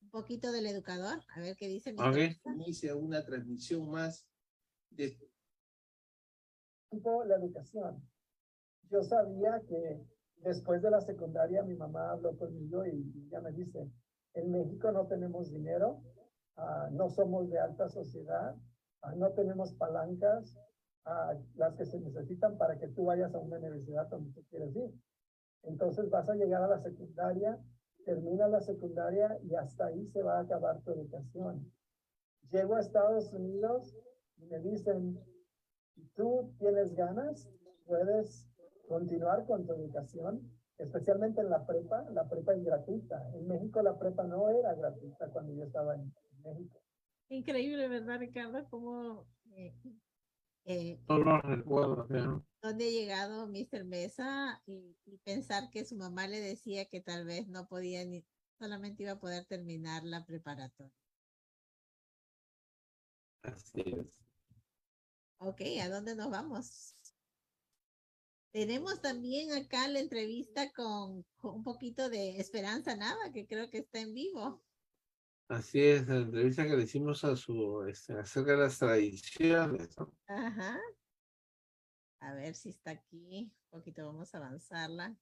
Un poquito del educador, a ver qué dice Mr. Ok. Mensa. Inicia una transmisión más de la educación. Yo sabía que después de la secundaria mi mamá habló conmigo y ella me dice, en México no tenemos dinero, ah, no somos de alta sociedad, ah, no tenemos palancas, ah, las que se necesitan para que tú vayas a una universidad donde tú quieres ir. Entonces vas a llegar a la secundaria, termina la secundaria y hasta ahí se va a acabar tu educación. Llego a Estados Unidos y me dicen, tú tienes ganas, puedes continuar con tu educación, especialmente en la prepa. La prepa es gratuita. En México la prepa no era gratuita cuando yo estaba en México. Increíble, ¿verdad, Ricardo? Cómo, eh, eh, No lo recuerdo, pero- dónde ha llegado Mr. Mesa y, y pensar que su mamá le decía que tal vez no podía ni, solamente iba a poder terminar la preparatoria. Así es. Ok, ¿a dónde nos vamos? Tenemos también acá la entrevista con, con un poquito de Esperanza Nava, que creo que está en vivo. Así es, la entrevista que le hicimos a su, este, acerca de las tradiciones, ¿no? Ajá. A ver si está aquí. Un poquito vamos a avanzarla.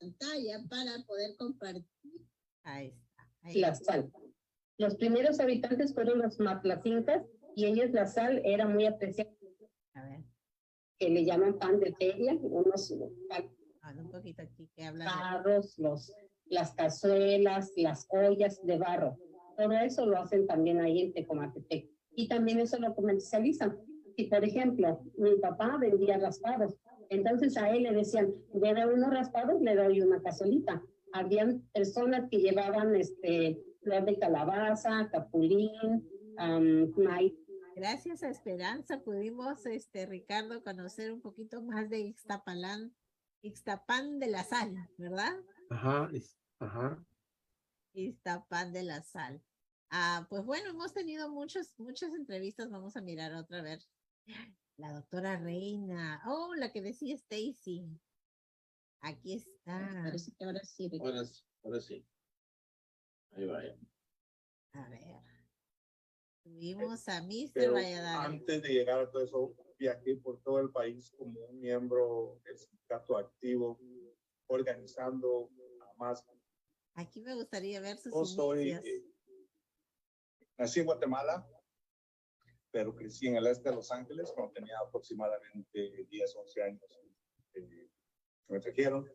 pantalla para poder compartir. Ahí está. ahí la está. sal. Los primeros habitantes fueron los matlacincas y ellos la sal era muy apreciada, A ver, que le llaman pan de feria, unos de- barros, los, las cazuelas, las ollas de barro. Todo eso lo hacen también ahí en Tecomatepec. Y también eso lo comercializan. Y por ejemplo, mi papá vendía raspados. Entonces a él le decían, debe unos raspados, le doy una cazuelita. Habían personas que llevaban este flor de calabaza, capulín, am, maíz Gracias a Esperanza pudimos, este, Ricardo, conocer un poquito más de Ixtapalán, Ixtapan de la Sal, ¿verdad? Ajá, es- ajá. Ixtapan de la Sal. Ah, pues bueno, hemos tenido muchas, muchas entrevistas. Vamos a mirar otra vez. La doctora Reina. Oh, la que decía Stacy. Aquí está. Parece que ahora sí. Ricardo. Ahora sí, ahora sí. Ahí vaya. A ver. Tuvimos a Mr. Pero Valladares. antes de llegar a todo eso, viajé por todo el país como un miembro del sindicato activo, organizando a más. Aquí me gustaría ver sus Yo soy, eh, nací en Guatemala, pero crecí en el este de Los Ángeles cuando tenía aproximadamente 10, 11 años. Eh, me trajeron,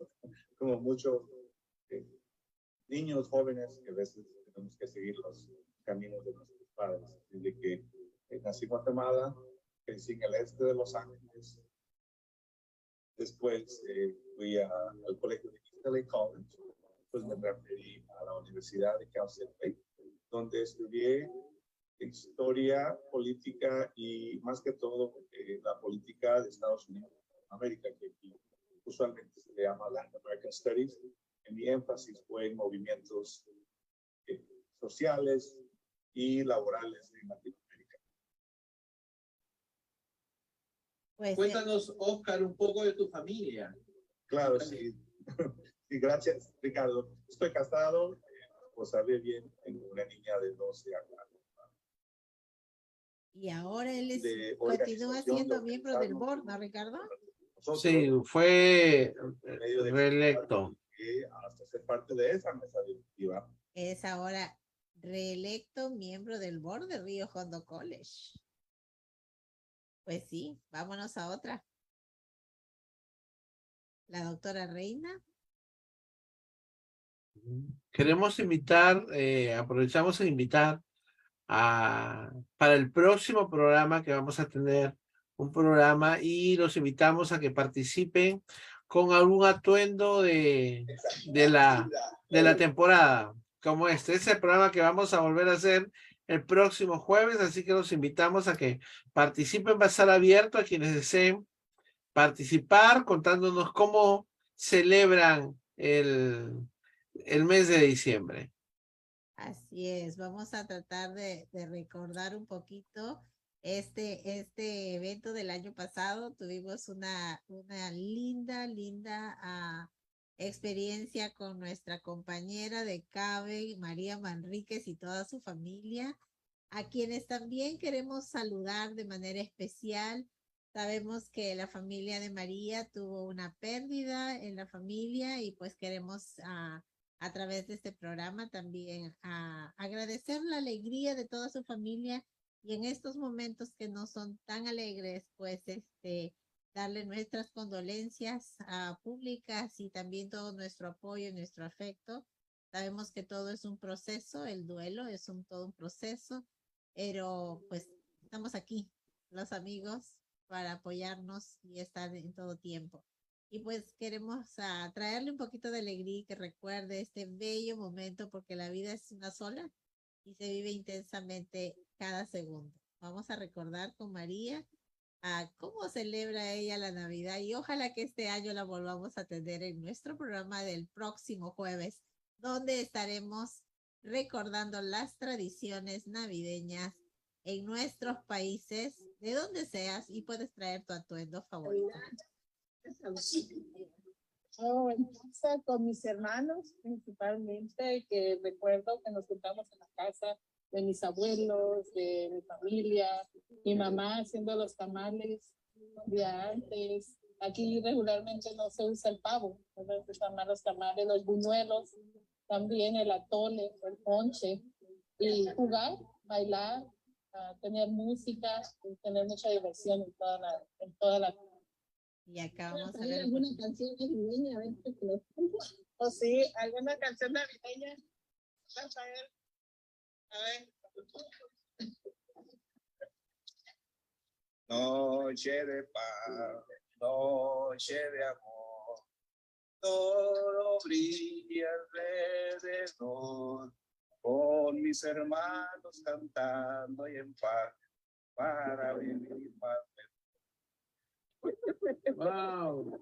como muchos eh, niños jóvenes que a veces tenemos que seguir los caminos de nuestros padres. Desde que eh, nací en Guatemala, crecí en el este de Los Ángeles. Después eh, fui a- al colegio de LA College, pues me transferí a la Universidad de Cal State, donde estudié historia, política y más que todo eh, la política de Estados Unidos, América, que aquí usualmente se llama Latin American Studies. Y mi énfasis fue en movimientos eh, sociales y laborales en Latinoamérica. Pues, eh, Cuéntanos, Oscar, un poco de tu familia. Claro, sí. Sí, gracias, Ricardo. Estoy casado, eh, pues bien, tengo una niña de 12 años. Y ahora él es, continúa siendo de miembro del board, ¿no, Ricardo? Nosotros, Sí, fue eh, reelecto. hasta ser parte de esa mesa directiva. Es ahora reelecto miembro del board de Río Hondo College. Pues sí, vámonos a otra. La doctora Reina. Queremos invitar, eh, aprovechamos en invitar a, para el próximo programa que vamos a tener un programa y los invitamos a que participen con algún atuendo de, de, la, de la temporada, como este. Es el programa que vamos a volver a hacer el próximo jueves, así que los invitamos a que participen, va a estar abierto a quienes deseen participar, contándonos cómo celebran el, el mes de diciembre. Así es, vamos a tratar de, de recordar un poquito este, este evento del año pasado. Tuvimos una, una linda, linda ah, experiencia con nuestra compañera de CABE, María Manríquez y toda su familia, a quienes también queremos saludar de manera especial. Sabemos que la familia de María tuvo una pérdida en la familia y pues queremos ah, a través de este programa también ah, agradecer la alegría de toda su familia y en estos momentos que no son tan alegres, pues este darle nuestras condolencias públicas y también todo nuestro apoyo y nuestro afecto. Sabemos que todo es un proceso, el duelo es un todo un proceso, pero pues estamos aquí, los amigos, para apoyarnos y estar en todo tiempo. Y pues queremos uh, traerle un poquito de alegría y que recuerde este bello momento porque la vida es una sola y se vive intensamente cada segundo. Vamos a recordar con María a cómo celebra ella la Navidad y ojalá que este año la volvamos a tener en nuestro programa del próximo jueves, donde estaremos recordando las tradiciones navideñas en nuestros países, de donde seas, y puedes traer tu atuendo favorito. Oh, con mis hermanos, principalmente, que recuerdo que nos juntamos en la casa de mis abuelos, de mi familia, mi mamá haciendo los tamales de antes. Aquí regularmente no se usa el pavo, los tamales, los buñuelos, también el atole, el ponche, y jugar, bailar, tener música, y tener mucha diversión en toda la, en toda la y acá vamos a ver alguna canción navideña, a ver qué O sí, alguna canción navideña. Ver. Noche de paz, noche de amor, todo brilla alrededor, con mis hermanos cantando y en paz, para vivir más Wow.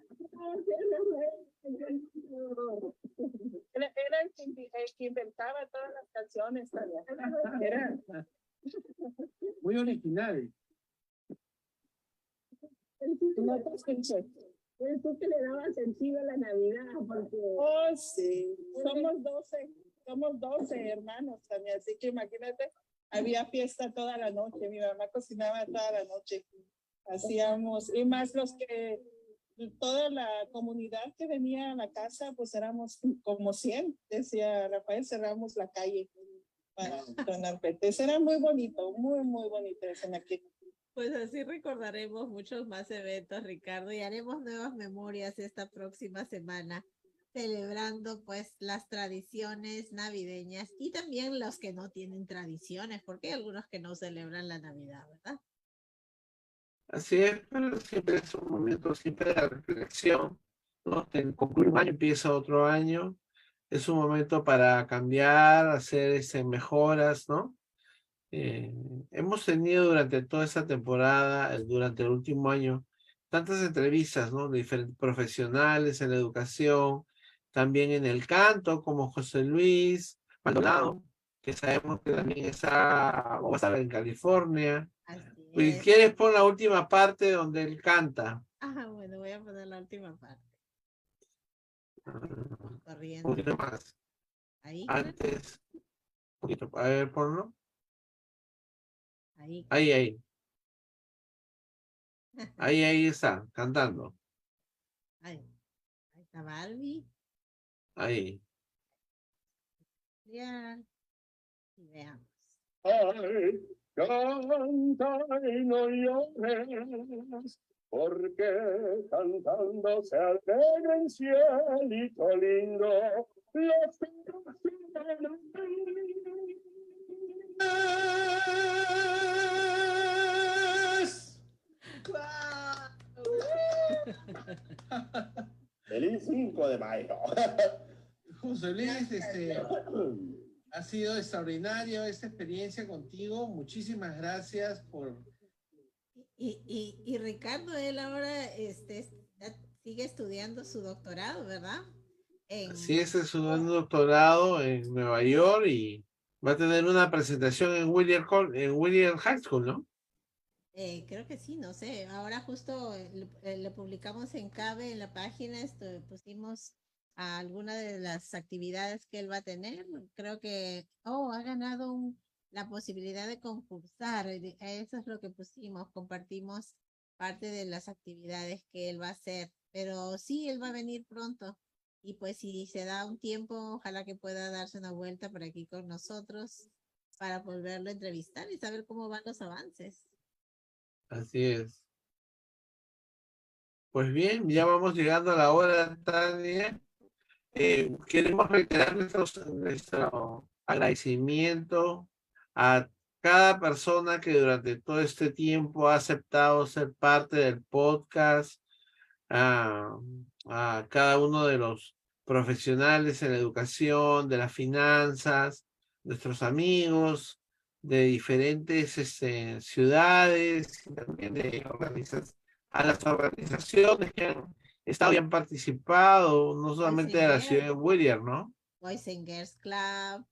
Era, era el, que, inventaba todas las canciones. Era. Muy original. No Eres tú que le daba sentido a la Navidad, porque... Oh, sí. Somos doce, somos doce hermanos también, así que imagínate, había fiesta toda la noche, mi mamá cocinaba toda la noche hacíamos, y más los que, toda la comunidad que venía a la casa, pues éramos como 100, decía Rafael, cerramos la calle para Don Petes. Era muy bonito, muy, muy bonito ese aquí. Pues así recordaremos muchos más eventos, Ricardo, y haremos nuevas memorias esta próxima semana, celebrando pues las tradiciones navideñas y también los que no tienen tradiciones, porque hay algunos que no celebran la Navidad, ¿verdad? Así es, pero siempre es un momento siempre de reflexión, ¿no? Concluye un año, empieza otro año, es un momento para cambiar, hacer ese, mejoras, ¿no? Eh, hemos tenido durante toda esta temporada, durante el último año, tantas entrevistas, ¿no? De diferentes profesionales en la educación, también en el canto, como José Luis Maldonado, que sabemos que también está, o va a estar en California, si quieres pon la última parte donde él canta. Ajá, bueno, voy a poner la última parte. Corriendo. Un poquito más. Ahí. Antes. Un poquito. A ver, ponlo. Ahí. Ahí, ahí. Ahí, ahí está, cantando. Ahí. Ahí está Barbie. Ahí. Ya. Y veamos. Ay, Canta y no llores, porque cantando se alegra en cielito lindo. Los Feliz 5 de mayo. José Luis, este, ha sido extraordinario esta experiencia contigo. Muchísimas gracias por... Y, y, y Ricardo, él ahora este, sigue estudiando su doctorado, ¿verdad? En... Sí, es su doctorado en Nueva York y va a tener una presentación en William, en William High School, ¿no? Eh, creo que sí, no sé. Ahora justo le, eh, publicamos en CABE en la página, esto, pusimos a alguna de las actividades que él va a tener. Creo que, oh, ha ganado un, la posibilidad de concursar. Eso es lo que pusimos. Compartimos parte de las actividades que él va a hacer. Pero sí, él va a venir pronto. Y pues si se da un tiempo, ojalá que pueda darse una vuelta por aquí con nosotros para volverlo a entrevistar y saber cómo van los avances. Así es. Pues bien, ya vamos llegando a la hora, Tania. Eh, queremos reiterar nuestro, agradecimiento a cada persona que durante todo este tiempo ha aceptado ser parte del podcast, a, cada uno de los profesionales en la educación, de las finanzas, nuestros amigos, de diferentes este, ciudades, también de organizaciones, a las organizaciones que han han participado, no solamente de la ciudad de William, ¿no? Boys and Girls Club,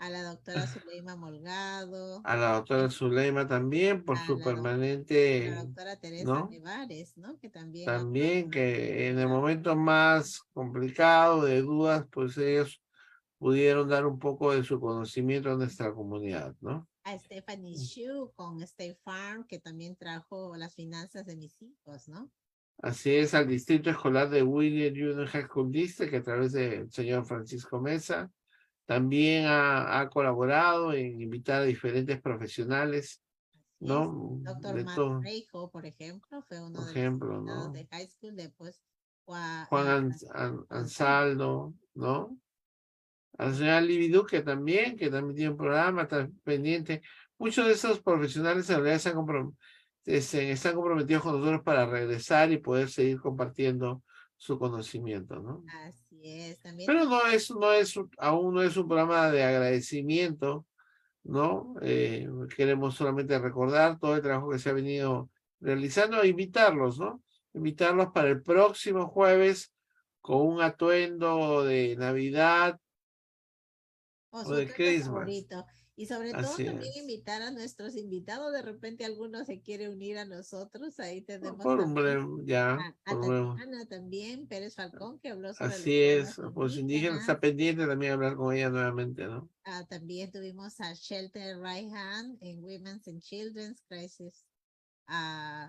a la doctora Zuleima Molgado. A la doctora Zuleima también, por su permanente. A la doctora Teresa ¿no? Nevares, ¿no? Que también. También, que en el momento más complicado de dudas, pues ellos pudieron dar un poco de su conocimiento a nuestra comunidad, ¿no? A Stephanie Shu con State Farm, que también trajo las finanzas de mis hijos, ¿no? Así es, al Distrito Escolar de William Junior High School District, que a través del señor Francisco Mesa, también ha, ha colaborado en invitar a diferentes profesionales, ¿no? Doctor Matt Reijo, por ejemplo, fue uno de ejemplo, los ¿no? de high school, después Juan, Juan Ansaldo, ¿no? a la señora Libby Duque también, que también tiene un programa, está pendiente. Muchos de esos profesionales en realidad están, este, están comprometidos con nosotros para regresar y poder seguir compartiendo su conocimiento, ¿no? Así es, también. Pero no es, no es, aún no es un programa de agradecimiento, ¿no? Eh, queremos solamente recordar todo el trabajo que se ha venido realizando e invitarlos, ¿no? Invitarlos para el próximo jueves con un atuendo de Navidad, o, su favorito. Y sobre todo también invitar a nuestros invitados, de repente alguno se quiere unir a nosotros, ahí tenemos por ya, a, a también, Pérez Falcón, que habló sobre Así es, pues indígena está pendiente también hablar con ella nuevamente, ¿no? Ah, también tuvimos a Shelter Right Hand en Women's and Children's Crisis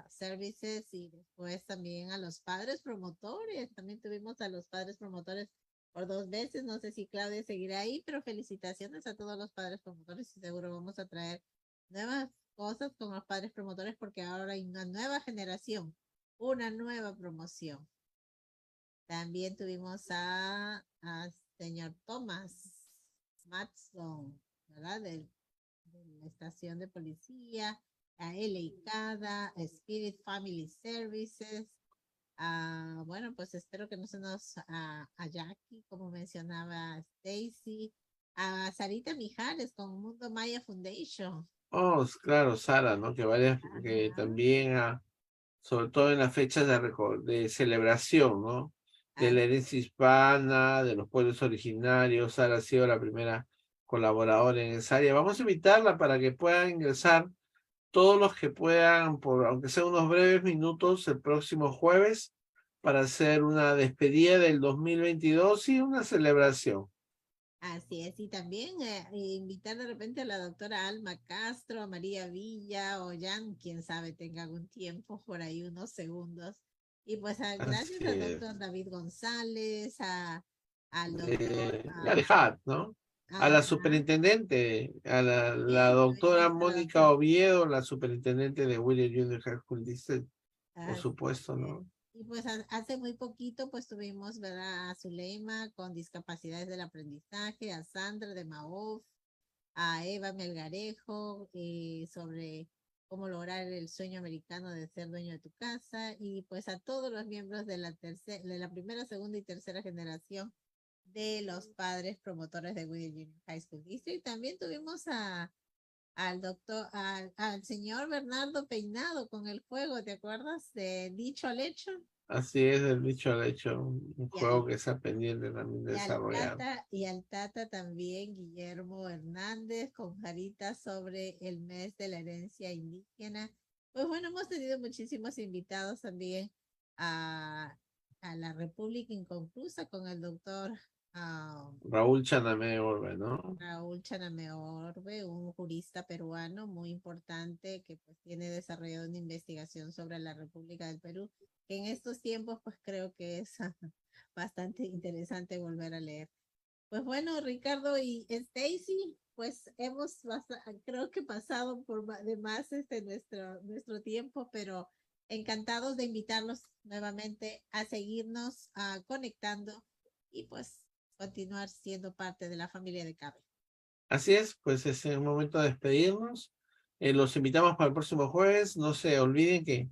Services y después también a los padres promotores, también tuvimos a los padres promotores por dos veces. No sé si Claudia seguirá ahí, pero felicitaciones a todos los padres promotores y seguro vamos a traer nuevas cosas con los padres promotores porque ahora hay una nueva generación, una nueva promoción. También tuvimos a, a señor Thomas Matson, ¿verdad? De, de, la estación de policía, a L.A. Cada, Spirit Family Services, Ah, bueno, pues espero que no se nos a, a Jackie, como mencionaba Stacy, a Sarita Mijares con Mundo Maya Foundation. Oh, claro, Sara, ¿no? Que vaya, que también, sobre todo en las fechas de, de celebración, ¿no? De la herencia hispana, de los pueblos originarios, Sara ha sido la primera colaboradora en esa área. Vamos a invitarla para que pueda ingresar todos los que puedan, por aunque sea unos breves minutos, el próximo jueves para hacer una despedida del 2022 y una celebración. Así es, y también eh, invitar de repente a la doctora Alma Castro, a María Villa o Jan, quien sabe, tenga algún tiempo por ahí, unos segundos. Y pues gracias al doctor David González, a, al doctor... Eh, ¿no? A la superintendente, a la, la doctora Mónica Oviedo, la superintendente de William Junior High School District, por supuesto, ¿no? Y pues ha- hace muy poquito pues tuvimos ¿verdad? a Zuleima con discapacidades del aprendizaje, a Sandra de Maof, a Eva Melgarejo eh, sobre cómo lograr el sueño americano de ser dueño de tu casa y pues a todos los miembros de la tercera, de la primera, segunda y tercera generación de los padres promotores de William Junior High School District. También tuvimos a al doctor, al, al señor Bernardo Peinado con el juego, ¿te acuerdas? De dicho al hecho. Así es, el dicho al hecho, un Y juego al- que está pendiente también de desarrollar. tata, y al Tata también, Guillermo Hernández, con Jarita sobre el mes de la herencia indígena. Pues bueno, hemos tenido muchísimos invitados también a, a la República Inconclusa con el doctor ah, Raúl Chanamé Orbe, ¿no? Raúl Chaname Orbe, un jurista peruano muy importante que pues tiene desarrollado una investigación sobre la República del Perú, que en estos tiempos pues creo que es bastante interesante volver a leer. Pues bueno, Ricardo y Stacy, pues hemos creo que pasado por de más este nuestro nuestro tiempo, pero encantados de invitarlos nuevamente a seguirnos ah, conectando y pues continuar siendo parte de la familia de Cabe. Así es, pues es el momento de despedirnos. Eh, los invitamos para el próximo jueves. No se olviden que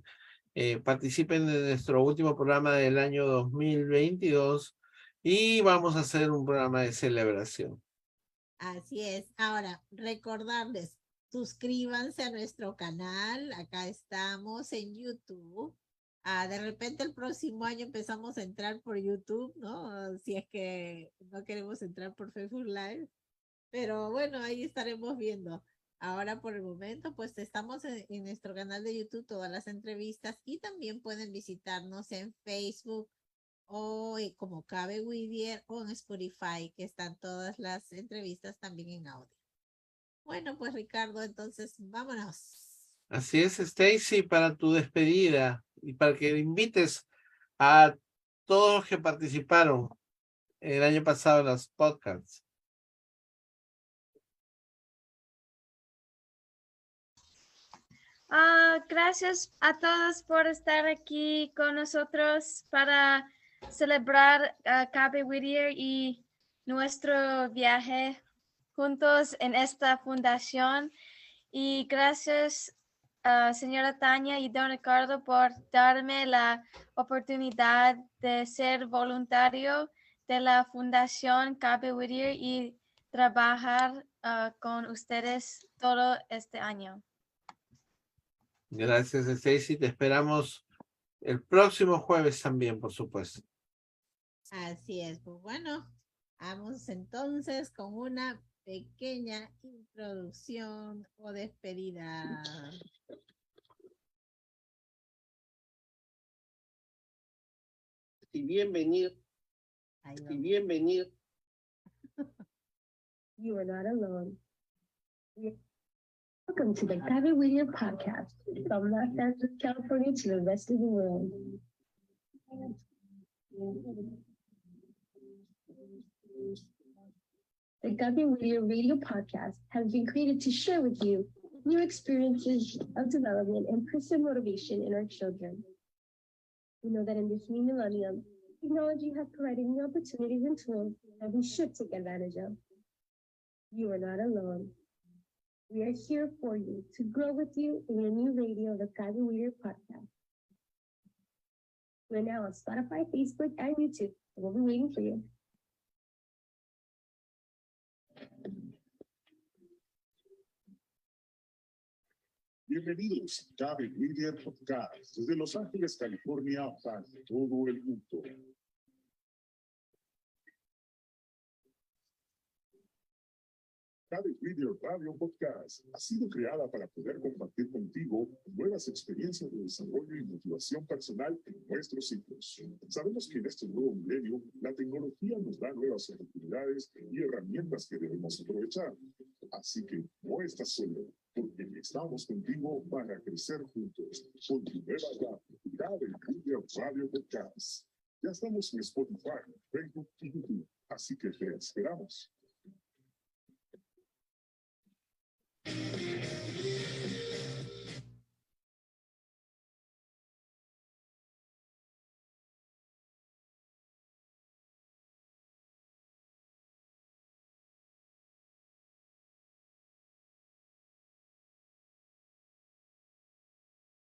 eh, participen en nuestro último programa del año 2022 y vamos a hacer un programa de celebración. Así es. Ahora, recordarles, suscríbanse a nuestro canal. Acá estamos en YouTube. Ah, de repente el próximo año empezamos a entrar por YouTube, ¿no? Si es que no queremos entrar por Facebook Live. Pero bueno, ahí estaremos viendo. Ahora por el momento, pues estamos en, nuestro canal de YouTube, todas las entrevistas y también pueden visitarnos en Facebook o eh, como Cabe Whittier o en Spotify, que están todas las entrevistas también en audio. Bueno, pues Ricardo, entonces vámonos. Así es, Stacy, para tu despedida y para que invites a todos los que participaron el año pasado en los podcasts. Ah, gracias a todos por estar aquí con nosotros para celebrar a Cabe Whittier y nuestro viaje juntos en esta fundación. Y gracias, ah, señora Tania y don Ricardo, por darme la oportunidad de ser voluntario de la Fundación Cabe Whittier y trabajar ah, con ustedes todo este año. Gracias, Stacy. Te esperamos el próximo jueves también, por supuesto. Así es, pues bueno, vamos entonces con una pequeña introducción o despedida. Y bienvenido. Y bienvenido. You are not alone. Welcome to the Cabe Whittier podcast from Los Angeles, California to the rest of the world. The Gabi Whittier radio podcast has been created to share with you new experiences of development and personal motivation in our children. We know that in this new millennium, technology has provided new opportunities and tools that we should take advantage of. You are not alone. We are here for you to grow with you in your new radio, the Gabi Whittier podcast. We're now on Spotify, Facebook, and YouTube. We'll be waiting for you. Bienvenidos a Cabe Whittier Podcast desde Los Ángeles, California, para todo el mundo. Cabe Whittier Radio Podcast ha sido creada para poder compartir contigo nuevas experiencias de desarrollo y motivación personal en nuestros hijos. Sabemos que en este nuevo milenio la tecnología nos da nuevas oportunidades y herramientas que debemos aprovechar. Así que no estás solo, porque estamos contigo para crecer juntos. Con tu nueva app, Cabe Whittier Radio Podcast. Ya estamos en Spotify, Facebook y YouTube, así que te esperamos.